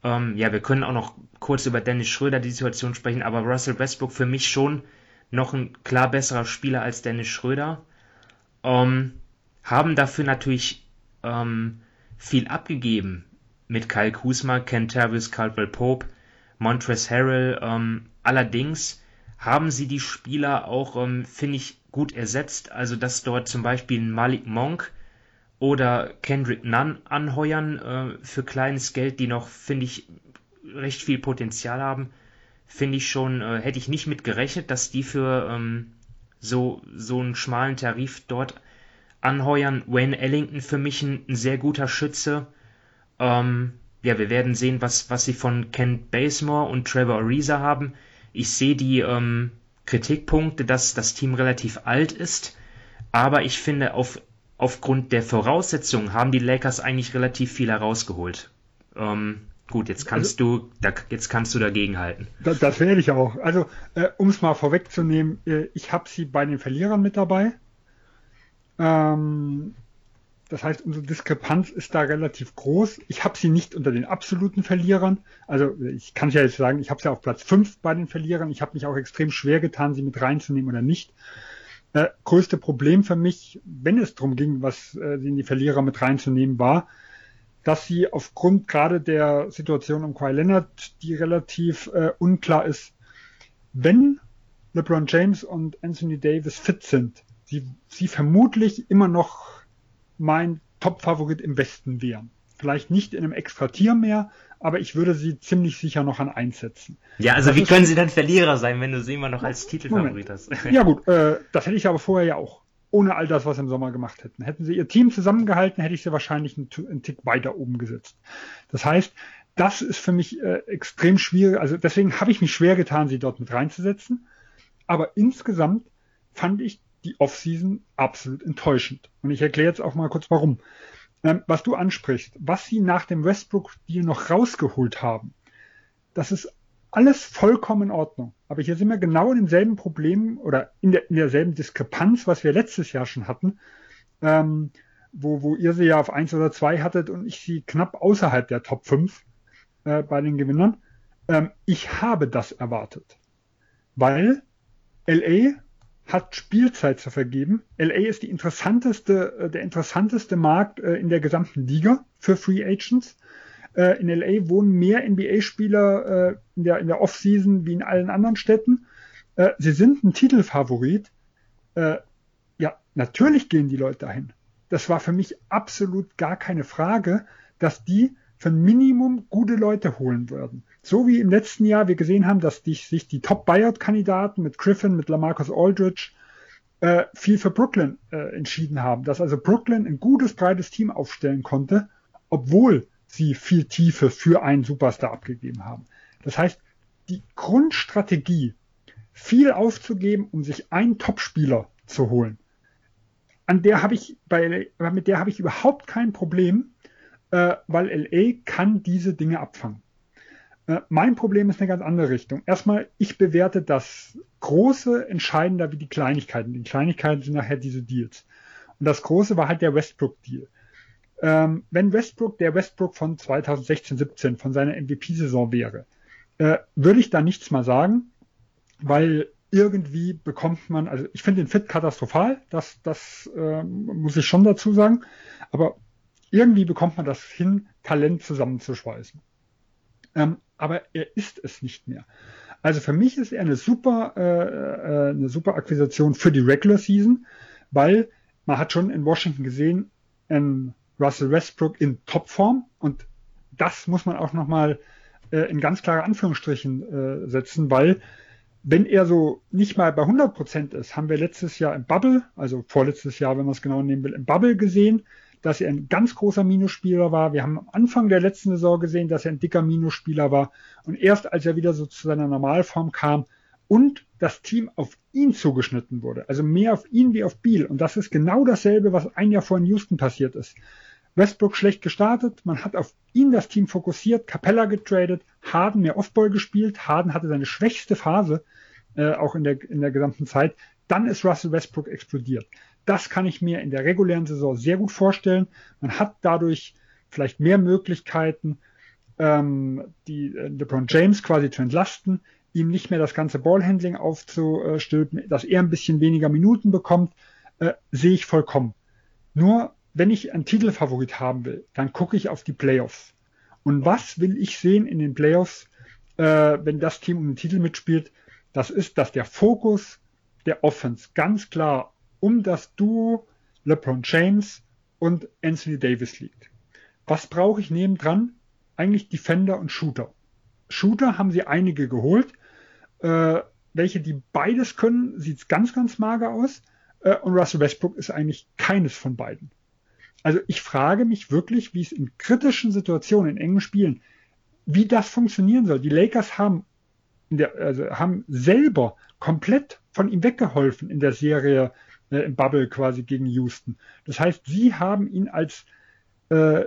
S5: ähm, ja, wir können auch noch kurz über Dennis Schröder die Situation sprechen, aber Russell Westbrook für mich schon noch ein klar besserer Spieler als Dennis Schröder. Ähm, haben dafür natürlich ähm, viel abgegeben mit Kyle Kuzma, Kentavious Caldwell-Pope, Montrezl Harrell. Ähm, allerdings haben sie die Spieler auch, ähm, finde ich, gut ersetzt. Also dass dort zum Beispiel Malik Monk oder Kendrick Nunn anheuern äh, für kleines Geld, die noch, finde ich, recht viel Potenzial haben, finde ich schon, äh, hätte ich nicht mit gerechnet, dass die für ähm, so, so einen schmalen Tarif dort anheuern. Wayne Ellington für mich ein, ein sehr guter Schütze. Ähm, ja, wir werden sehen, was, was sie von Kent Basemore und Trevor Ariza haben. Ich sehe die ähm, Kritikpunkte, dass das Team relativ alt ist, aber ich finde, auf, aufgrund der Voraussetzungen haben die Lakers eigentlich relativ viel herausgeholt. Ähm, gut, jetzt kannst also, du, da, jetzt kannst du dagegenhalten.
S6: Das, das werde ich auch. Also, äh, um es mal vorwegzunehmen, äh, ich habe sie bei den Verlierern mit dabei. Ähm, das heißt, unsere Diskrepanz ist da relativ groß. Ich habe sie nicht unter den absoluten Verlierern. Also ich kann ja jetzt sagen, ich habe sie auf Platz 5 bei den Verlierern. Ich habe mich auch extrem schwer getan, sie mit reinzunehmen oder nicht. Äh, größte Problem für mich, wenn es darum ging, was äh, in die Verlierer mit reinzunehmen, war, dass sie aufgrund gerade der Situation um Kawhi Leonard, die relativ äh, unklar ist, wenn LeBron James und Anthony Davis fit sind, sie, sie vermutlich immer noch mein Top-Favorit im Westen wären. Vielleicht nicht in einem Extra-Tier mehr, aber ich würde sie ziemlich sicher noch an einsetzen.
S5: Ja, also das wie können sie dann Verlierer sein, wenn du sie immer noch als Titelfavorit hast?
S6: Ja gut, äh, das hätte ich aber vorher ja auch. Ohne all das, was sie im Sommer gemacht hätten. Hätten sie ihr Team zusammengehalten, hätte ich sie wahrscheinlich einen, einen Tick weiter oben gesetzt. Das heißt, das ist für mich äh, extrem schwierig. Also deswegen habe ich mich schwer getan, sie dort mit reinzusetzen. Aber insgesamt fand ich die Offseason absolut enttäuschend. Und ich erkläre jetzt auch mal kurz warum. Ähm, was du ansprichst, was sie nach dem Westbrook-Deal noch rausgeholt haben, das ist alles vollkommen in Ordnung. Aber hier sind wir genau in demselben Problem oder in, der, in derselben Diskrepanz, was wir letztes Jahr schon hatten, ähm, wo, wo ihr sie ja auf eins oder zwei hattet und ich sie knapp außerhalb der Top 5 äh, bei den Gewinnern. Ähm, ich habe das erwartet. Weil LA hat Spielzeit zu vergeben. LA ist die interessanteste, äh, der interessanteste Markt äh, in der gesamten Liga für Free Agents. Äh, in LA wohnen mehr NBA-Spieler in der, in der Offseason wie in allen anderen Städten. Sie sind ein Titelfavorit. Ja, natürlich gehen die Leute dahin. Das war für mich absolut gar keine Frage, dass die für ein Minimum gute Leute holen würden. So wie im letzten Jahr wir gesehen haben, dass die, sich die Top-Buyout-Kandidaten mit Griffin, mit Lamarcus Aldridge äh, viel für Brooklyn äh, entschieden haben. Dass also Brooklyn ein gutes, breites Team aufstellen konnte, obwohl sie viel Tiefe für einen Superstar abgegeben haben. Das heißt, die Grundstrategie, viel aufzugeben, um sich einen Topspieler zu holen, an der habe ich bei, mit der habe ich überhaupt kein Problem, äh, weil LA kann diese Dinge abfangen. Äh, mein Problem ist eine ganz andere Richtung. Erstmal, ich bewerte das Große entscheidender wie die Kleinigkeiten. Die Kleinigkeiten sind nachher diese Deals. Und das Große war halt der Westbrook-Deal. Ähm, wenn Westbrook der Westbrook von 2016, 17 von seiner MVP-Saison wäre, äh, würde ich da nichts mal sagen, weil irgendwie bekommt man, also ich finde den Fit katastrophal, das, das äh, muss ich schon dazu sagen, aber irgendwie bekommt man das hin, Talent zusammenzuschweißen. Ähm, aber er ist es nicht mehr. Also für mich ist er eine super, äh, äh, eine super Akquisition für die Regular Season, weil man hat schon in Washington gesehen, ein Russell Westbrook in Topform und das muss man auch nochmal äh, in ganz klare Anführungsstrichen äh, setzen, weil wenn er so nicht mal bei 100 Prozent ist, haben wir letztes Jahr im Bubble, also vorletztes Jahr, wenn man es genau nehmen will, im Bubble gesehen, dass er ein ganz großer Minusspieler war. Wir haben am Anfang der letzten Saison gesehen, dass er ein dicker Minusspieler war. Und erst als er wieder so zu seiner Normalform kam und das Team auf ihn zugeschnitten wurde, also mehr auf ihn wie auf Beal. Und das ist genau dasselbe, was ein Jahr vor in Houston passiert ist. Westbrook schlecht gestartet, man hat auf ihn das Team fokussiert, Capella getradet, Harden mehr Offball gespielt, Harden hatte seine schwächste Phase, äh, auch in der, in der gesamten Zeit. Dann ist Russell Westbrook explodiert. Das kann ich mir in der regulären Saison sehr gut vorstellen. Man hat dadurch vielleicht mehr Möglichkeiten, ähm, die äh, LeBron James quasi zu entlasten, ihm nicht mehr das ganze Ballhandling aufzustülpen, dass er ein bisschen weniger Minuten bekommt, äh, sehe ich vollkommen. Nur wenn ich einen Titelfavorit haben will, dann gucke ich auf die Playoffs. Und was will ich sehen in den Playoffs, äh, wenn das Team um den Titel mitspielt? Das ist, dass der Fokus der Offense ganz klar um das Duo LeBron James und Anthony Davis liegt. Was brauche ich nebendran? Eigentlich Defender und Shooter. Shooter haben sie einige geholt. Äh, welche, die beides können, sieht ganz, ganz mager aus. Äh, und Russell Westbrook ist eigentlich keines von beiden. Also ich frage mich wirklich, wie es in kritischen Situationen, in engen Spielen, wie das funktionieren soll. Die Lakers haben, der, also haben selber komplett von ihm weggeholfen in der Serie äh, im Bubble quasi gegen Houston. Das heißt, sie haben ihn als äh,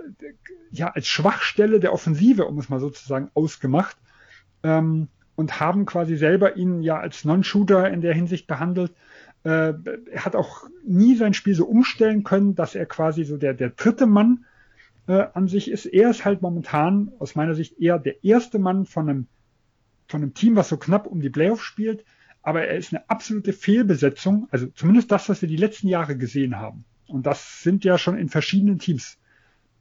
S6: ja als Schwachstelle der Offensive, um es mal sozusagen ausgemacht, ähm, und haben quasi selber ihn ja als Non-Shooter in der Hinsicht behandelt. Äh, er hat auch nie sein Spiel so umstellen können, dass er quasi so der, der dritte Mann äh, an sich ist. Er ist halt momentan aus meiner Sicht eher der erste Mann von einem, von einem Team, was so knapp um die Playoffs spielt. Aber er ist eine absolute Fehlbesetzung, also zumindest das, was wir die letzten Jahre gesehen haben. Und das sind ja schon in verschiedenen Teams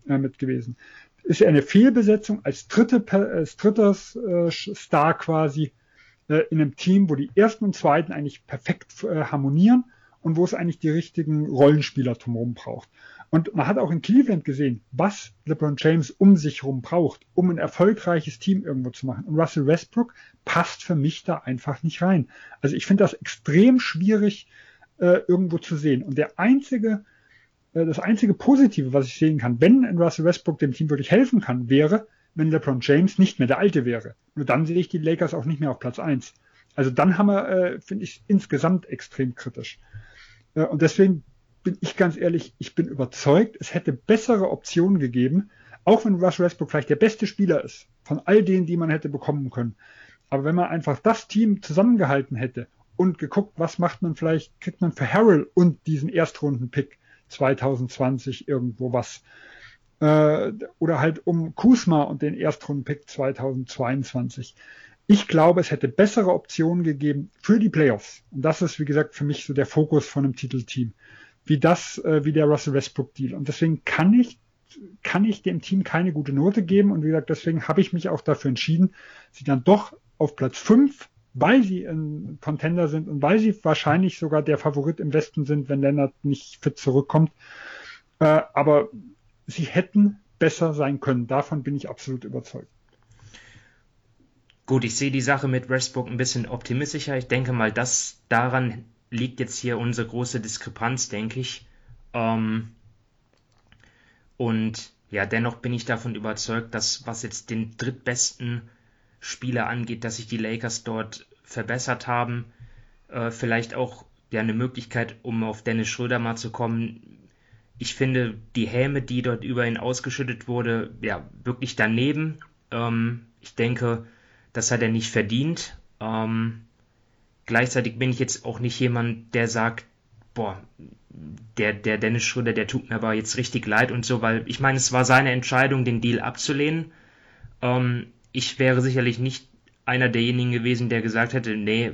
S6: äh, mit gewesen. Ist er eine Fehlbesetzung als dritte, als drittes äh, Star quasi äh, in einem Team, wo die ersten und zweiten eigentlich perfekt äh, harmonieren und wo es eigentlich die richtigen Rollenspieler drumherum braucht. Und man hat auch in Cleveland gesehen, was LeBron James um sich herum braucht, um ein erfolgreiches Team irgendwo zu machen. Und Russell Westbrook passt für mich da einfach nicht rein. Also ich finde das extrem schwierig äh, irgendwo zu sehen. Und der einzige, äh, das einzige Positive, was ich sehen kann, wenn ein Russell Westbrook dem Team wirklich helfen kann, wäre, wenn LeBron James nicht mehr der Alte wäre. Nur dann sehe ich die Lakers auch nicht mehr auf Platz eins. Also dann haben wir, äh, finde ich, insgesamt extrem kritisch. Äh, und deswegen bin ich ganz ehrlich, ich bin überzeugt, es hätte bessere Optionen gegeben, auch wenn Russ Westbrook vielleicht der beste Spieler ist, von all denen, die man hätte bekommen können. Aber wenn man einfach das Team zusammengehalten hätte und geguckt, was macht man vielleicht, kriegt man für Harrell und diesen Erstrunden-Pick 2020 irgendwo was, äh, oder halt um Kusma und den Erstrunden-Pick 2022. Ich glaube, es hätte bessere Optionen gegeben für die Playoffs. Und das ist, wie gesagt, für mich so der Fokus von einem Titelteam. Wie das, äh, wie der Russell Westbrook Deal. Und deswegen kann ich, kann ich dem Team keine gute Note geben. Und wie gesagt, deswegen habe ich mich auch dafür entschieden, sie dann doch auf Platz 5, weil sie ein Contender sind und weil sie wahrscheinlich sogar der Favorit im Westen sind, wenn Lennart nicht fit zurückkommt. Äh, aber sie hätten besser sein können. Davon bin ich absolut überzeugt.
S5: Gut, ich sehe die Sache mit Westbrook ein bisschen optimistischer. Ich denke mal, dass daran liegt jetzt hier unsere große Diskrepanz, denke ich. Ähm, und ja, dennoch bin ich davon überzeugt, dass was jetzt den drittbesten Spieler angeht, dass sich die Lakers dort verbessert haben. Äh, vielleicht auch ja eine Möglichkeit, um auf Dennis Schröder mal zu kommen, ich finde die Häme, die dort über ihn ausgeschüttet wurde, ja, wirklich daneben. Ähm, ich denke, das hat er nicht verdient. Ähm, gleichzeitig bin ich jetzt auch nicht jemand, der sagt, boah, der, der Dennis Schröder, der tut mir aber jetzt richtig leid und so, weil ich meine, es war seine Entscheidung, den Deal abzulehnen. Ähm, ich wäre sicherlich nicht einer derjenigen gewesen, der gesagt hätte, nee,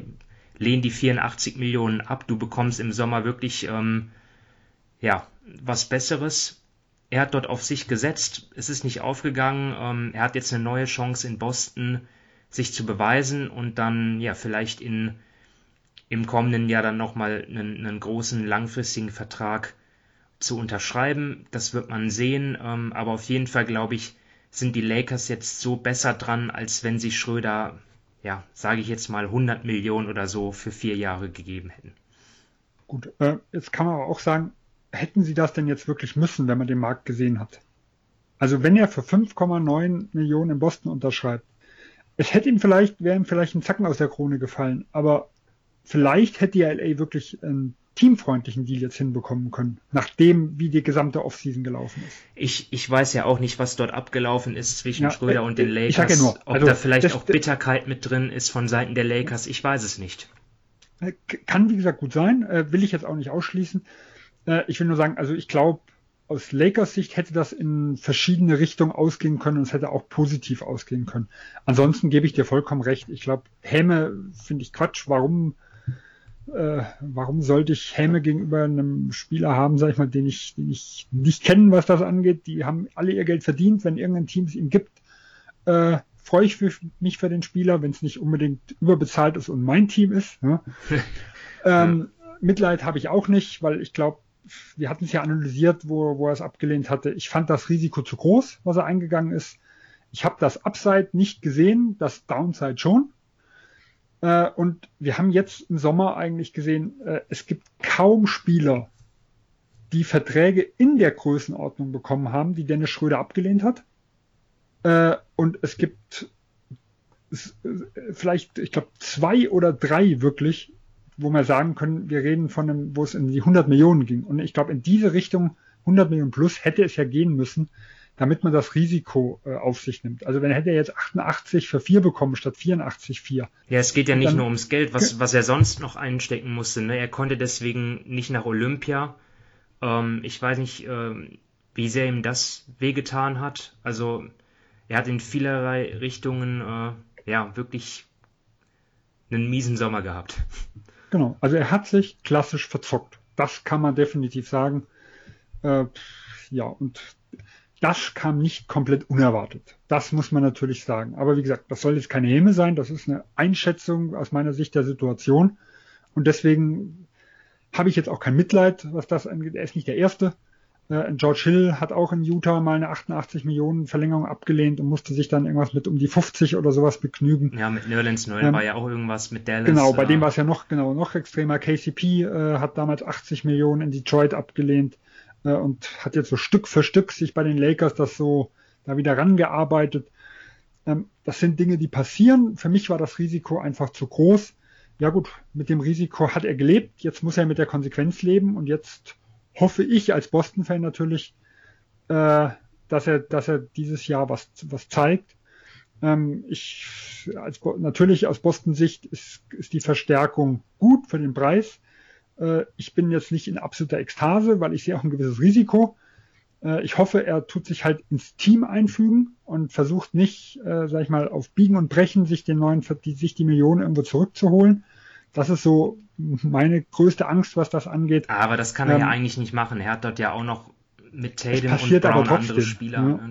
S5: lehn die 84 Millionen ab, du bekommst im Sommer wirklich ähm, ja, was Besseres. Er hat dort auf sich gesetzt, es ist nicht aufgegangen, ähm, er hat jetzt eine neue Chance in Boston, sich zu beweisen und dann ja vielleicht in im kommenden Jahr dann nochmal einen, einen großen langfristigen Vertrag zu unterschreiben. Das wird man sehen, ähm, aber auf jeden Fall glaube ich, sind die Lakers jetzt so besser dran, als wenn sie Schröder, ja, sage ich jetzt mal 100 Millionen oder so für vier Jahre gegeben hätten.
S6: Gut, äh, jetzt kann man aber auch sagen, hätten sie das denn jetzt wirklich müssen, wenn man den Markt gesehen hat? Also wenn er für 5,9 Millionen in Boston unterschreibt, es hätte ihm vielleicht, wäre ihm vielleicht ein Zacken aus der Krone gefallen, aber vielleicht hätte die LA wirklich einen teamfreundlichen Deal jetzt hinbekommen können, nachdem wie die gesamte Offseason gelaufen ist.
S5: Ich, ich weiß ja auch nicht, was dort abgelaufen ist zwischen ja, Schröder und den Lakers.
S6: Ich sag ja nur,
S5: ob also, da vielleicht das, auch Bitterkeit mit drin ist von Seiten der Lakers, ich weiß es nicht.
S6: Äh, kann wie gesagt gut sein, äh, will ich jetzt auch nicht ausschließen. Äh, ich will nur sagen, also ich glaube, aus Lakers Sicht hätte das in verschiedene Richtungen ausgehen können und es hätte auch positiv ausgehen können. Ansonsten gebe ich dir vollkommen recht. Ich glaube, Häme finde ich Quatsch. Warum, äh, warum sollte ich Häme gegenüber einem Spieler haben, sag ich mal, den ich, den ich nicht kenne, was das angeht? Die haben alle ihr Geld verdient, wenn irgendein Team es ihm gibt. Äh, freue ich mich für den Spieler, wenn es nicht unbedingt überbezahlt ist und mein Team ist. Ne? ähm, Mitleid habe ich auch nicht, weil ich glaube, wir hatten es ja analysiert, wo, wo er es abgelehnt hatte. Ich fand das Risiko zu groß, was er eingegangen ist. Ich habe das Upside nicht gesehen, das Downside schon. Äh, und wir haben jetzt im Sommer eigentlich gesehen, äh, es gibt kaum Spieler, die Verträge in der Größenordnung bekommen haben, die Dennis Schröder abgelehnt hat. Äh, und es gibt äh, vielleicht, ich glaube, zwei oder drei wirklich, wo wir sagen können, wir reden von einem, wo es in die 100 Millionen ging. Und ich glaube, in diese Richtung 100 Millionen plus hätte es ja gehen müssen, damit man das Risiko äh, auf sich nimmt. Also wenn hätte er jetzt 88 für 4 bekommen statt 84 4.
S5: Ja, es geht ja nicht dann, nur ums Geld, was, was er sonst noch einstecken musste. Ne? Er konnte deswegen nicht nach Olympia. Ähm, ich weiß nicht, äh, wie sehr ihm das wehgetan hat. Also er hat in vielerlei Richtungen äh, ja wirklich einen miesen Sommer gehabt.
S6: Genau, also er hat sich klassisch verzockt. Das kann man definitiv sagen. Äh, ja, und das kam nicht komplett unerwartet. Das muss man natürlich sagen. Aber wie gesagt, das soll jetzt keine Häme sein. Das ist eine Einschätzung aus meiner Sicht der Situation. Und deswegen habe ich jetzt auch kein Mitleid, was das angeht. Er ist nicht der Erste. Äh, George Hill hat auch in Utah mal eine 88 Millionen Verlängerung abgelehnt und musste sich dann irgendwas mit um die 50 oder sowas begnügen.
S5: Ja, mit Nerlens Noel ähm, war ja auch irgendwas mit Dallas.
S6: Genau, bei äh, dem war es ja noch genau noch extremer. KCP äh, hat damals 80 Millionen in Detroit abgelehnt äh, und hat jetzt so Stück für Stück sich bei den Lakers das so da wieder rangearbeitet. Ähm, das sind Dinge, die passieren. Für mich war das Risiko einfach zu groß. Ja gut, mit dem Risiko hat er gelebt. Jetzt muss er mit der Konsequenz leben und jetzt hoffe ich als Boston-Fan natürlich, äh, dass er, dass er dieses Jahr was, was zeigt. Ähm, ich, als, natürlich aus Boston-Sicht ist, ist die Verstärkung gut für den Preis. Äh, ich bin jetzt nicht in absoluter Ekstase, weil ich sehe auch ein gewisses Risiko. Äh, ich hoffe, er tut sich halt ins Team einfügen und versucht nicht, äh, sag ich mal, auf Biegen und Brechen sich den neuen, die, sich die Millionen irgendwo zurückzuholen. Das ist so meine größte Angst, was das angeht.
S5: Aber das kann er ähm, ja eigentlich nicht machen. Er hat dort ja auch noch mit Tatum und Brown andere Spieler. Ja.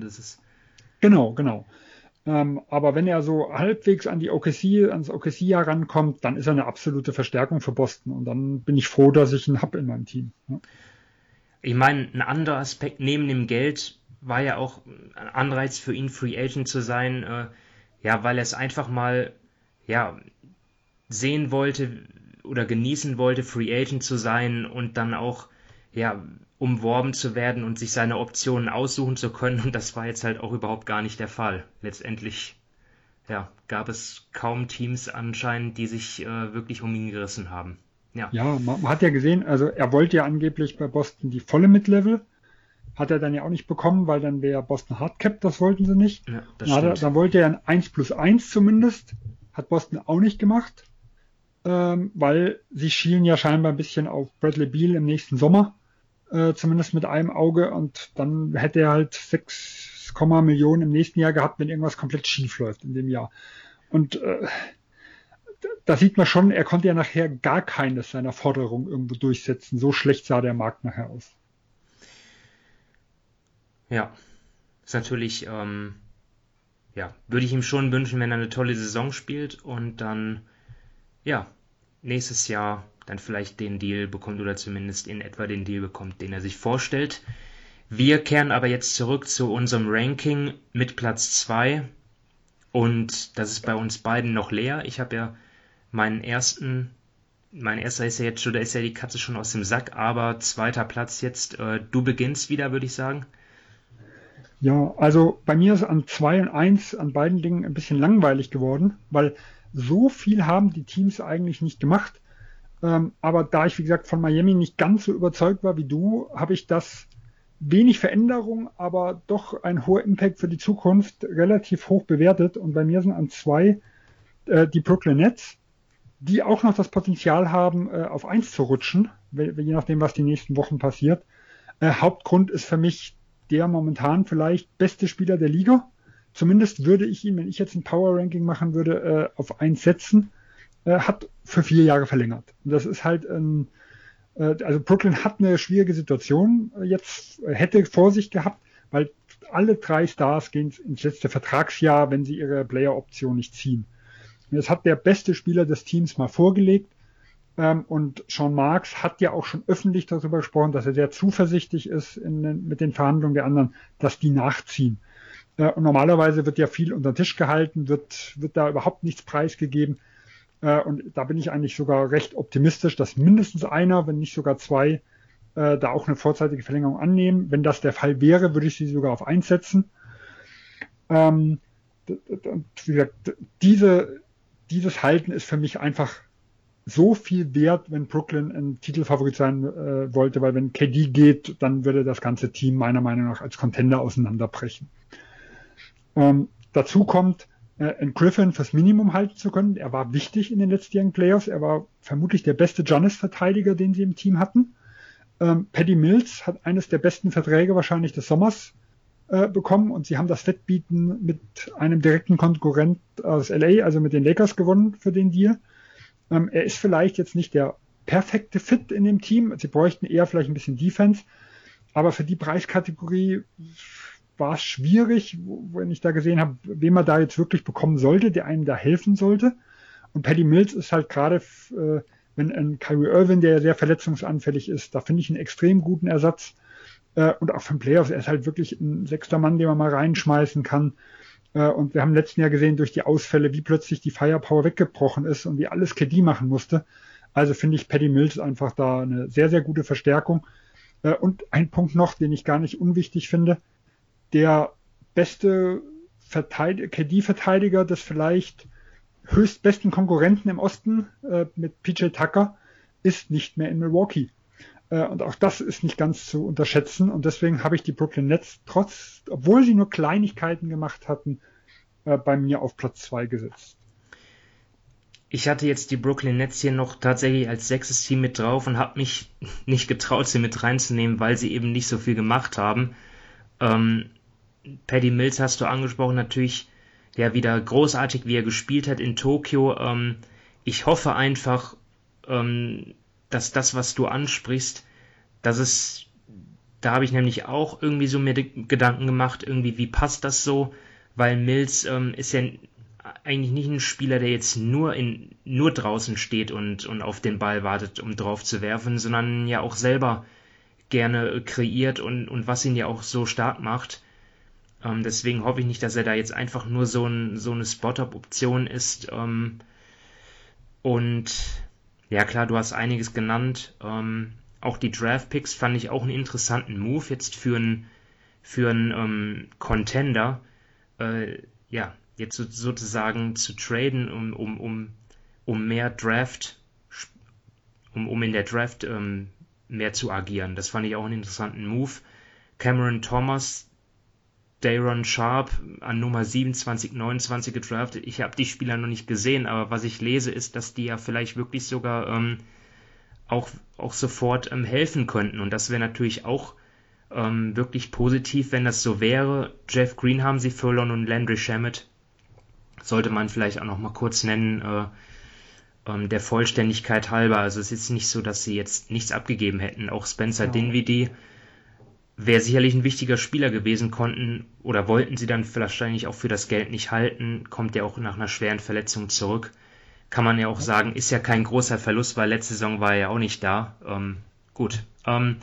S6: Genau, genau. Ähm, aber wenn er so halbwegs an die OKC, ans OKC rankommt, dann ist er eine absolute Verstärkung für Boston. Und dann bin ich froh, dass ich ihn habe in meinem Team. Ja.
S5: Ich meine, ein anderer Aspekt neben dem Geld war ja auch ein Anreiz für ihn, Free Agent zu sein. Äh, ja, weil er es einfach mal, ja, sehen wollte oder genießen wollte, Free Agent zu sein und dann auch, ja, umworben zu werden und sich seine Optionen aussuchen zu können. Und das war jetzt halt auch überhaupt gar nicht der Fall. Letztendlich ja, gab es kaum Teams anscheinend, die sich äh, wirklich um ihn gerissen haben.
S6: Ja, ja man, man, hat ja gesehen, also er wollte ja angeblich bei Boston die volle Mid-Level. Hat er dann ja auch nicht bekommen, weil dann wäre Boston Hardcap, das wollten sie nicht. Ja, dann, er, dann wollte er ein 1 plus 1 zumindest. Hat Boston auch nicht gemacht, ähm, weil sie schielen ja scheinbar ein bisschen auf Bradley Beal im nächsten Sommer äh, zumindest mit einem Auge und dann hätte er halt 6, Millionen im nächsten Jahr gehabt, wenn irgendwas komplett schief läuft in dem Jahr. Und äh, da sieht man schon, er konnte ja nachher gar keines seiner Forderungen irgendwo durchsetzen. So schlecht sah der Markt nachher aus.
S5: Ja, ist natürlich, ähm, ja, würde ich ihm schon wünschen, wenn er eine tolle Saison spielt und dann, ja, nächstes Jahr dann vielleicht den Deal bekommt oder zumindest in etwa den Deal bekommt, den er sich vorstellt. Wir kehren aber jetzt zurück zu unserem Ranking mit Platz 2 und das ist bei uns beiden noch leer. Ich habe ja meinen ersten, mein erster ist ja jetzt schon, da ist ja die Katze schon aus dem Sack, aber zweiter Platz jetzt, äh, du beginnst wieder, würde ich sagen.
S6: Ja, also bei mir ist an 2 und 1 an beiden Dingen ein bisschen langweilig geworden, weil so viel haben die Teams eigentlich nicht gemacht. Ähm, aber da ich, wie gesagt, von Miami nicht ganz so überzeugt war wie du, habe ich das wenig Veränderung, aber doch ein hoher Impact für die Zukunft relativ hoch bewertet. Und bei mir sind an zwei äh, die Brooklyn Nets, die auch noch das Potenzial haben, äh, auf eins zu rutschen, je nachdem, was die nächsten Wochen passiert. Äh, Hauptgrund ist für mich der momentan vielleicht beste Spieler der Liga. Zumindest würde ich ihn, wenn ich jetzt ein Power Ranking machen würde, äh, auf eins setzen äh, hat für vier Jahre verlängert. Und das ist halt ein, äh, also Brooklyn hat eine schwierige Situation äh, jetzt, äh, hätte vor sich gehabt, weil alle drei Stars gehen ins letzte Vertragsjahr, wenn sie ihre Player-Option nicht ziehen. Und das hat der beste Spieler des Teams mal vorgelegt. Ähm, und Sean Marks hat ja auch schon öffentlich darüber gesprochen, dass er sehr zuversichtlich ist in, mit den Verhandlungen der anderen, dass die nachziehen. Äh, und normalerweise wird ja viel unter den Tisch gehalten, wird, wird da überhaupt nichts preisgegeben. Äh, und da bin ich eigentlich sogar recht optimistisch, dass mindestens einer, wenn nicht sogar zwei, äh, da auch eine vorzeitige Verlängerung annehmen. Wenn das der Fall wäre, würde ich sie sogar auf einsetzen. Ähm, wie gesagt, diese, dieses Halten ist für mich einfach so viel wert, wenn Brooklyn ein Titelfavorit sein äh, wollte, weil wenn KD geht, dann würde das ganze Team meiner Meinung nach als Contender auseinanderbrechen. Ähm, dazu kommt, einen Griffin fürs Minimum halten zu können. Er war wichtig in den letztjährigen Playoffs. Er war vermutlich der beste Giannis-Verteidiger, den sie im Team hatten. Ähm, Paddy Mills hat eines der besten Verträge wahrscheinlich des Sommers äh, bekommen und sie haben das Wettbieten mit einem direkten Konkurrent aus LA, also mit den Lakers gewonnen für den Deal. Ähm, er ist vielleicht jetzt nicht der perfekte Fit in dem Team. Sie bräuchten eher vielleicht ein bisschen Defense. Aber für die Preiskategorie war es schwierig, wenn ich da gesehen habe, wen man da jetzt wirklich bekommen sollte, der einem da helfen sollte. Und Paddy Mills ist halt gerade, äh, wenn ein Kyrie Irvin, der sehr verletzungsanfällig ist, da finde ich einen extrem guten Ersatz. Äh, und auch für den Playoffs, er ist halt wirklich ein sechster Mann, den man mal reinschmeißen kann. Äh, und wir haben letzten Jahr gesehen durch die Ausfälle, wie plötzlich die Firepower weggebrochen ist und wie alles KD machen musste. Also finde ich Paddy Mills einfach da eine sehr, sehr gute Verstärkung. Äh, und ein Punkt noch, den ich gar nicht unwichtig finde. Der beste KD-Verteidiger des vielleicht höchstbesten Konkurrenten im Osten äh, mit PJ Tucker ist nicht mehr in Milwaukee. Äh, und auch das ist nicht ganz zu unterschätzen. Und deswegen habe ich die Brooklyn Nets trotz, obwohl sie nur Kleinigkeiten gemacht hatten, äh, bei mir auf Platz zwei gesetzt.
S5: Ich hatte jetzt die Brooklyn Nets hier noch tatsächlich als sechstes Team mit drauf und habe mich nicht getraut, sie mit reinzunehmen, weil sie eben nicht so viel gemacht haben. Ähm, Paddy Mills hast du angesprochen, natürlich ja wieder großartig, wie er gespielt hat in Tokio. Ähm, ich hoffe einfach, ähm, dass das, was du ansprichst, dass es, da habe ich nämlich auch irgendwie so mir Gedanken gemacht, irgendwie, wie passt das so? Weil Mills ähm, ist ja eigentlich nicht ein Spieler, der jetzt nur in nur draußen steht und, und auf den Ball wartet, um drauf zu werfen, sondern ja auch selber gerne kreiert und, und was ihn ja auch so stark macht. Ähm, deswegen hoffe ich nicht, dass er da jetzt einfach nur so, ein, so eine Spot-Up-Option ist. Ähm, und ja klar, du hast einiges genannt. Ähm, auch die Draft-Picks fand ich auch einen interessanten Move jetzt für einen für einen ähm, Contender. Äh, ja, jetzt sozusagen zu traden, um, um, um, um mehr Draft, um, um in der Draft ähm, mehr zu agieren. Das fand ich auch einen interessanten Move. Cameron Thomas, Dayron Sharp an Nummer 27, 29 gedraftet. Ich habe die Spieler noch nicht gesehen, aber was ich lese, ist, dass die ja vielleicht wirklich sogar ähm, auch, auch sofort ähm, helfen könnten. Und das wäre natürlich auch ähm, wirklich positiv, wenn das so wäre. Jeff Green haben sie, Furlong und Landry Shamet. Sollte man vielleicht auch noch mal kurz nennen, äh, ähm, der Vollständigkeit halber. Also es ist nicht so, dass sie jetzt nichts abgegeben hätten. Auch Spencer ja. Dinwiddie wäre sicherlich ein wichtiger Spieler gewesen, konnten oder wollten sie dann wahrscheinlich auch für das Geld nicht halten, kommt ja auch nach einer schweren Verletzung zurück. Kann man ja auch sagen, ist ja kein großer Verlust, weil letzte Saison war er ja auch nicht da. Ähm, gut. Ähm,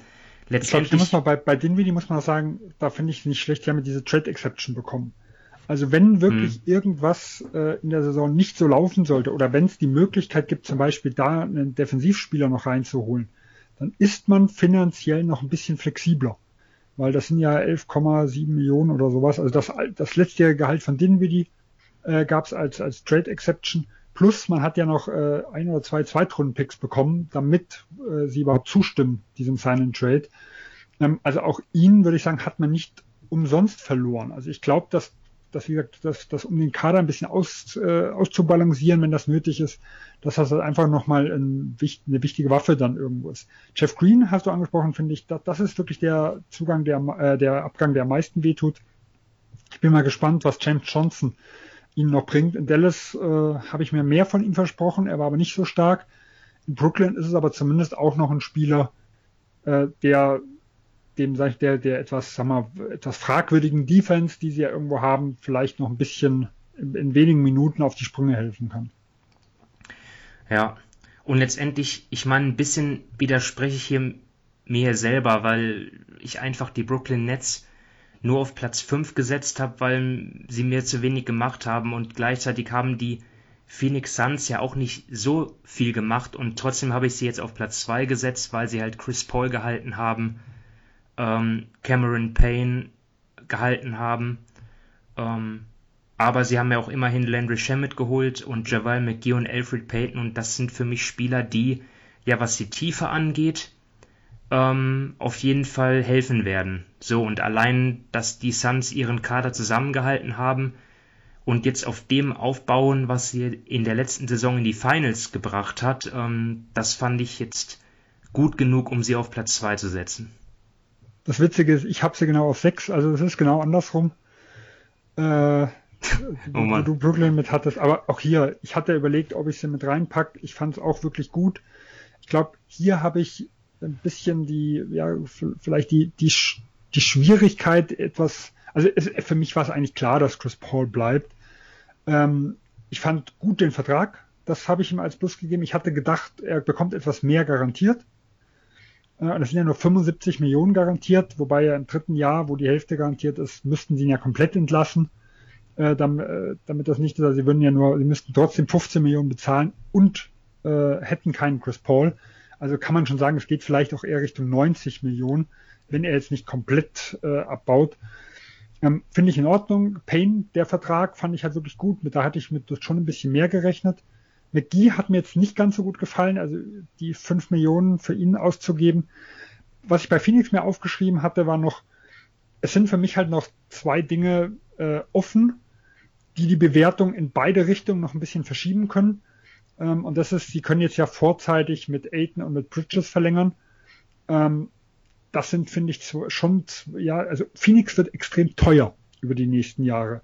S6: letztendlich. Ich glaub, bei, bei Dinwiddie muss man auch sagen, da finde ich es nicht schlecht, die haben diese Trade Exception bekommen. Also wenn wirklich hm. irgendwas äh, in der Saison nicht so laufen sollte oder wenn es die Möglichkeit gibt, zum Beispiel da einen Defensivspieler noch reinzuholen, dann ist man finanziell noch ein bisschen flexibler weil das sind ja 11,7 Millionen oder sowas. Also das, das letztjährige Gehalt von Dinwiddie äh, gab es als, als Trade Exception. Plus man hat ja noch äh, ein oder zwei Zweitrunden-Picks bekommen, damit äh, sie überhaupt zustimmen, diesem Sign Trade. Ähm, also auch ihn, würde ich sagen, hat man nicht umsonst verloren. Also ich glaube, dass dass, wie gesagt, dass, dass um den Kader ein bisschen aus, äh, auszubalancieren, wenn das nötig ist, dass das einfach nochmal ein, eine wichtige Waffe dann irgendwo ist. Jeff Green hast du angesprochen, finde ich, das, das ist wirklich der Zugang, der, äh, der Abgang, der am meisten wehtut. Ich bin mal gespannt, was James Johnson ihn noch bringt. In Dallas äh, habe ich mir mehr von ihm versprochen, er war aber nicht so stark. In Brooklyn ist es aber zumindest auch noch ein Spieler, äh, der dem, sag ich, der, der etwas, sag mal, etwas fragwürdigen Defense, die sie ja irgendwo haben, vielleicht noch ein bisschen in, in wenigen Minuten auf die Sprünge helfen kann.
S5: Ja, und letztendlich, ich meine, ein bisschen widerspreche ich hier mir selber, weil ich einfach die Brooklyn Nets nur auf Platz 5 gesetzt habe, weil sie mir zu wenig gemacht haben. Und gleichzeitig haben die Phoenix Suns ja auch nicht so viel gemacht. Und trotzdem habe ich sie jetzt auf Platz 2 gesetzt, weil sie halt Chris Paul gehalten haben ähm, Cameron Payne gehalten haben. Ähm, aber sie haben ja auch immerhin Landry Shamet geholt und Javal McGee und Alfred Payton und das sind für mich Spieler, die, ja, was die Tiefe angeht, ähm, auf jeden Fall helfen werden. So, und allein, dass die Suns ihren Kader zusammengehalten haben und jetzt auf dem aufbauen, was sie in der letzten Saison in die Finals gebracht hat, ähm, das fand ich jetzt gut genug, um sie auf Platz 2 zu setzen.
S6: Das Witzige ist, ich habe sie genau auf 6, also es ist genau andersrum. Äh, oh wo du Brooklyn mit hattest. Aber auch hier, ich hatte überlegt, ob ich sie mit reinpacke. Ich fand es auch wirklich gut. Ich glaube, hier habe ich ein bisschen die, ja, vielleicht die, die, die Schwierigkeit etwas, also es, für mich war es eigentlich klar, dass Chris Paul bleibt. Ähm, ich fand gut den Vertrag. Das habe ich ihm als Plus gegeben. Ich hatte gedacht, er bekommt etwas mehr garantiert. Äh, das sind ja nur 75 Millionen garantiert, wobei ja im dritten Jahr, wo die Hälfte garantiert ist, müssten sie ihn ja komplett entlassen. Äh, damit, äh, damit das nicht ist, also sie würden ja nur, sie müssten trotzdem 15 Millionen bezahlen und äh, hätten keinen Chris Paul. Also kann man schon sagen, es geht vielleicht auch eher Richtung 90 Millionen, wenn er jetzt nicht komplett äh, abbaut. Ähm, Finde ich in Ordnung. Payne, der Vertrag, fand ich halt wirklich gut. Da hatte ich mit schon ein bisschen mehr gerechnet. McGee hat mir jetzt nicht ganz so gut gefallen, also die 5 Millionen für ihn auszugeben. Was ich bei Phoenix mir aufgeschrieben hatte, war noch, es sind für mich halt noch zwei Dinge äh, offen, die die Bewertung in beide Richtungen noch ein bisschen verschieben können. Ähm, und das ist, sie können jetzt ja vorzeitig mit Aiton und mit Bridges verlängern. Ähm, das sind, finde ich, schon, ja, also Phoenix wird extrem teuer über die nächsten Jahre.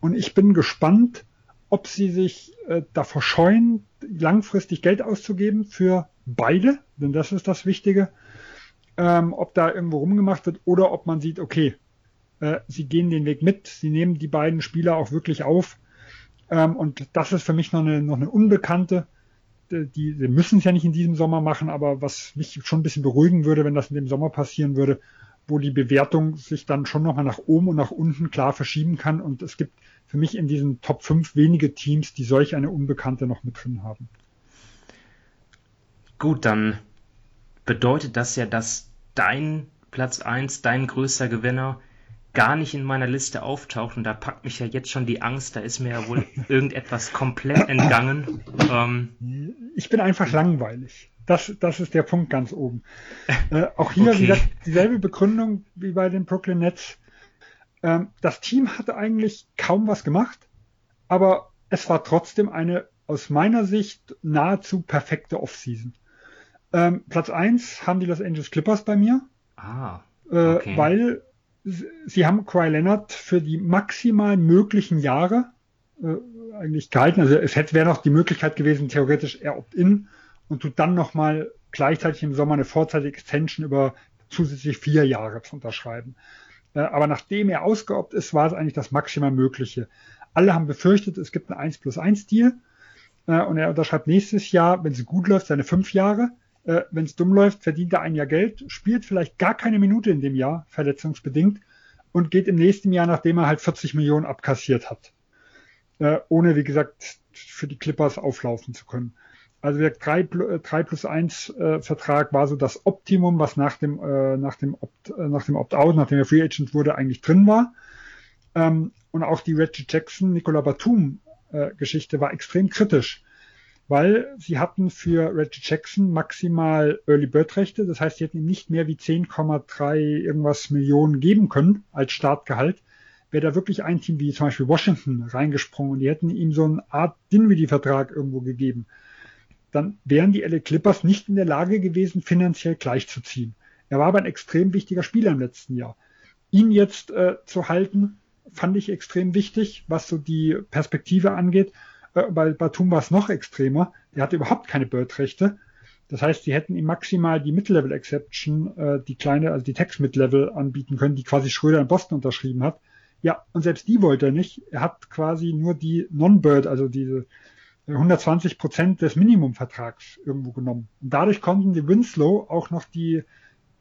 S6: Und ich bin gespannt, ob sie sich äh, davor scheuen, langfristig Geld auszugeben für beide, denn das ist das Wichtige, ähm, ob da irgendwo rumgemacht wird oder ob man sieht, okay, äh, sie gehen den Weg mit, sie nehmen die beiden Spieler auch wirklich auf. Ähm, und das ist für mich noch eine, noch eine Unbekannte. Die, die müssen es ja nicht in diesem Sommer machen, aber was mich schon ein bisschen beruhigen würde, wenn das in dem Sommer passieren würde, wo die Bewertung sich dann schon nochmal nach oben und nach unten klar verschieben kann. Und es gibt für mich in diesen Top 5 wenige Teams, die solch eine Unbekannte noch mit drin haben.
S5: Gut, dann bedeutet das ja, dass dein Platz 1, dein größter Gewinner gar nicht in meiner Liste auftaucht und da packt mich ja jetzt schon die Angst, da ist mir ja wohl irgendetwas komplett entgangen.
S6: Ähm, ich bin einfach langweilig. Das, das ist der Punkt ganz oben. Äh, auch hier okay. wieder dieselbe Begründung wie bei den Brooklyn Nets. Ähm, das Team hatte eigentlich kaum was gemacht, aber es war trotzdem eine aus meiner Sicht nahezu perfekte Offseason. Ähm, Platz eins haben die Los Angeles Clippers bei mir.
S5: Ah.
S6: Äh, okay. Äh, weil sie haben Kawhi Leonard für die maximal möglichen Jahre äh, eigentlich gehalten. Also es hätte wäre noch die Möglichkeit gewesen, theoretisch er opt-in und tut dann nochmal gleichzeitig im Sommer eine vorzeitige Extension über zusätzlich vier Jahre zu unterschreiben. Äh, aber nachdem er ausgeobt ist, war es eigentlich das maximal Mögliche. Alle haben befürchtet, es gibt einen 1 plus 1 Deal äh, und er unterschreibt nächstes Jahr, wenn es gut läuft, seine fünf Jahre äh, wenn es dumm läuft, verdient er ein Jahr Geld, spielt vielleicht gar keine Minute in dem Jahr, verletzungsbedingt, und geht im nächsten Jahr, nachdem er halt 40 Millionen abkassiert hat. Ohne, wie gesagt, für die Clippers auflaufen zu können. Also der 3, 3 plus 1 äh, Vertrag war so das Optimum, was nach dem, äh, nach dem Opt, äh, nach Opt-out, nachdem er Free Agent wurde, eigentlich drin war. Ähm, und auch die Reggie Jackson, Nicola Batum äh, Geschichte war extrem kritisch weil sie hatten für Reggie Jackson maximal Early Bird Rechte. Das heißt, sie hätten ihm nicht mehr wie 10,3 irgendwas Millionen geben können als Startgehalt. Wäre da wirklich ein Team wie zum Beispiel Washington reingesprungen und die hätten ihm so eine Art Dinwiddie-Vertrag irgendwo gegeben, dann wären die LA Clippers nicht in der Lage gewesen, finanziell gleichzuziehen. Er war aber ein extrem wichtiger Spieler im letzten Jahr. Ihn jetzt äh, zu halten, fand ich extrem wichtig, was so die Perspektive angeht. Äh, bei Batum war es noch extremer. Der hatte überhaupt keine Bird-Rechte. Das heißt, sie hätten ihm maximal die Mid-Level Exception, äh, die kleine, also die Text Mid-Level anbieten können, die quasi Schröder in Boston unterschrieben hat. Ja, und selbst die wollte er nicht. Er hat quasi nur die Non-Bird, also diese 120 Prozent des Minimumvertrags irgendwo genommen. Und dadurch konnten die Winslow auch noch die,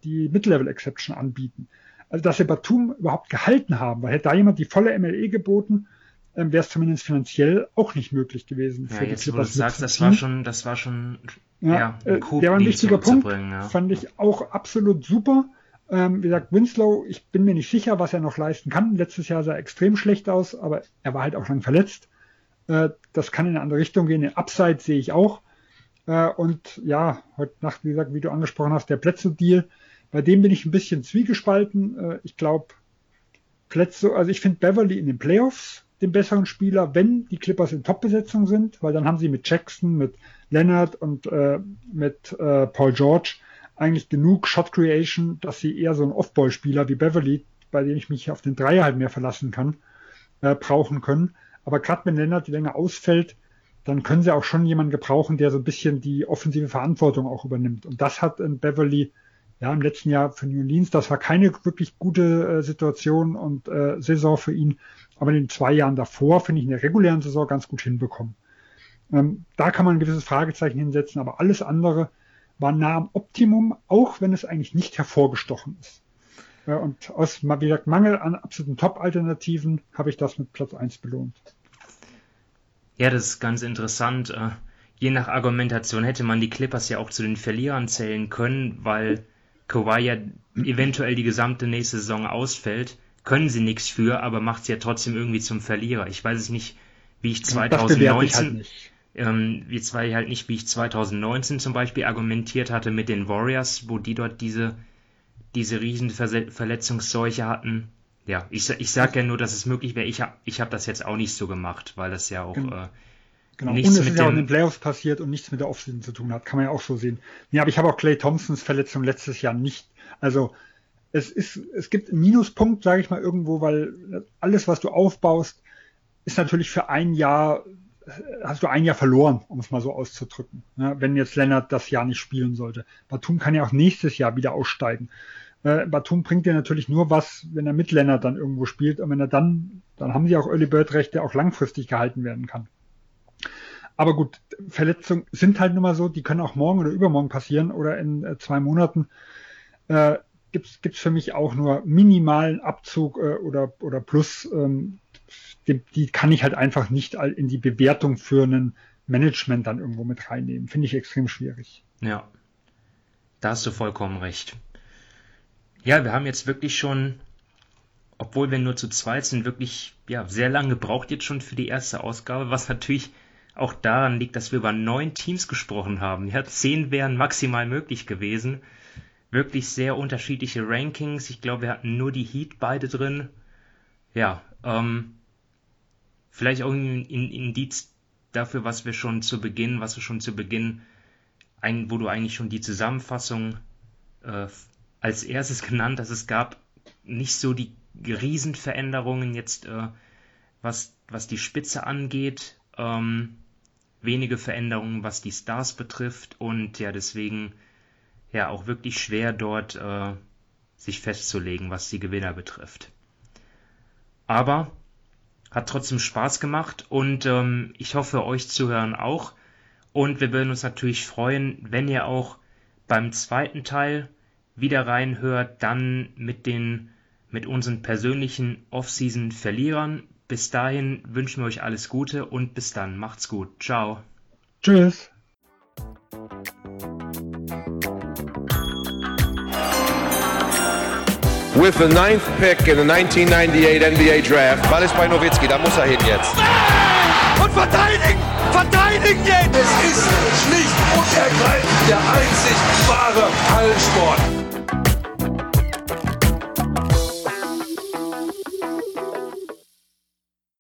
S6: die Mid-Level Exception anbieten. Also, dass sie Batum überhaupt gehalten haben, weil hätte da jemand die volle MLE geboten, ähm, wäre es zumindest finanziell auch nicht möglich gewesen.
S5: Ja, für jetzt, die wo du sagst, das war schon, das war schon,
S6: ja, ja äh, der war ein wichtiger Punkt, ja. fand ich auch absolut super. Ähm, wie gesagt, Winslow, ich bin mir nicht sicher, was er noch leisten kann. Letztes Jahr sah er extrem schlecht aus, aber er war halt auch lang verletzt. Äh, das kann in eine andere Richtung gehen. Den Upside sehe ich auch. Äh, und ja, heute Nacht, wie gesagt, wie du angesprochen hast, der Plätze-Deal, bei dem bin ich ein bisschen zwiegespalten. Äh, ich glaube, Plätze, also ich finde Beverly in den Playoffs den besseren Spieler, wenn die Clippers in Top-Besetzung sind, weil dann haben sie mit Jackson, mit Leonard und äh, mit äh, Paul George eigentlich genug Shot Creation, dass sie eher so einen Off-Ball-Spieler wie Beverly, bei dem ich mich auf den Dreier halt mehr verlassen kann, äh, brauchen können. Aber gerade wenn Leonard länger ausfällt, dann können sie auch schon jemanden gebrauchen, der so ein bisschen die offensive Verantwortung auch übernimmt. Und das hat in Beverly ja im letzten Jahr für New Orleans, das war keine wirklich gute äh, Situation und äh, Saison für ihn, aber in den zwei Jahren davor finde ich in der regulären Saison ganz gut hinbekommen. Ähm, da kann man ein gewisses Fragezeichen hinsetzen, aber alles andere war nah am Optimum, auch wenn es eigentlich nicht hervorgestochen ist. Äh, und aus, wie gesagt, Mangel an absoluten Top-Alternativen habe ich das mit Platz 1 belohnt.
S5: Ja, das ist ganz interessant. Äh, je nach Argumentation hätte man die Clippers ja auch zu den Verlierern zählen können, weil Kawhi ja eventuell die gesamte nächste Saison ausfällt. Können sie nichts für, aber macht sie ja trotzdem irgendwie zum Verlierer. Ich weiß es nicht, wie ich 2019, ich halt. Ähm, jetzt weiß ich halt nicht, wie ich 2019 zum Beispiel argumentiert hatte mit den Warriors, wo die dort diese, diese riesen Verletzungsseuche hatten ja, ich, ich sage ja nur, dass es möglich wäre. Ich habe ich hab das jetzt auch nicht so gemacht, weil das ja auch
S6: genau. äh, genau. nichts und es mit ist ja auch in den Playoffs passiert und nichts mit der Offseason zu tun hat. Kann man ja auch so sehen. Ja, aber ich habe auch Clay Thompsons Verletzung letztes Jahr nicht. Also es ist, es gibt einen Minuspunkt, sage ich mal irgendwo, weil alles, was du aufbaust, ist natürlich für ein Jahr hast du ein Jahr verloren, um es mal so auszudrücken. Ja, wenn jetzt Lennart das Jahr nicht spielen sollte. Batum kann ja auch nächstes Jahr wieder aussteigen. Äh, Batum bringt dir natürlich nur was, wenn er mit Lennart dann irgendwo spielt. Und wenn er dann, dann haben sie auch Early Bird Recht, der auch langfristig gehalten werden kann. Aber gut, Verletzungen sind halt nun mal so, die können auch morgen oder übermorgen passieren oder in äh, zwei Monaten. Äh, gibt's gibt's für mich auch nur minimalen Abzug äh, oder, oder Plus. Ähm, die, die kann ich halt einfach nicht in die Bewertung für ein Management dann irgendwo mit reinnehmen. Finde ich extrem schwierig.
S5: Ja, da hast du vollkommen recht. Ja, wir haben jetzt wirklich schon, obwohl wir nur zu zweit sind, wirklich ja, sehr lange gebraucht jetzt schon für die erste Ausgabe, was natürlich auch daran liegt, dass wir über neun Teams gesprochen haben. Ja, zehn wären maximal möglich gewesen. Wirklich sehr unterschiedliche Rankings. Ich glaube, wir hatten nur die Heat beide drin. Ja, ähm, vielleicht auch ein Indiz dafür, was wir schon zu Beginn, was wir schon zu Beginn, ein, wo du eigentlich schon die Zusammenfassung äh, als erstes genannt, dass es gab nicht so die Riesenveränderungen jetzt, äh, was, was die Spitze angeht. Ähm, wenige Veränderungen, was die Stars betrifft und ja, deswegen ja auch wirklich schwer dort äh, sich festzulegen, was die Gewinner betrifft. Aber hat trotzdem Spaß gemacht und ähm, ich hoffe euch zuhören auch. Und wir würden uns natürlich freuen, wenn ihr auch beim zweiten Teil wieder reinhört, dann mit den mit unseren persönlichen Offseason Verlierern. Bis dahin wünschen wir euch alles Gute und bis dann. Macht's gut. Ciao.
S6: Tschüss.
S1: With the ninth pick in the 1998 NBA Draft,
S2: Ballis bei Nowitzki, da muss er hin jetzt.
S3: Und verteidigen! Verteidigen jetzt! Es
S1: ist schlicht und ergreifend der einzig wahre Hallensport.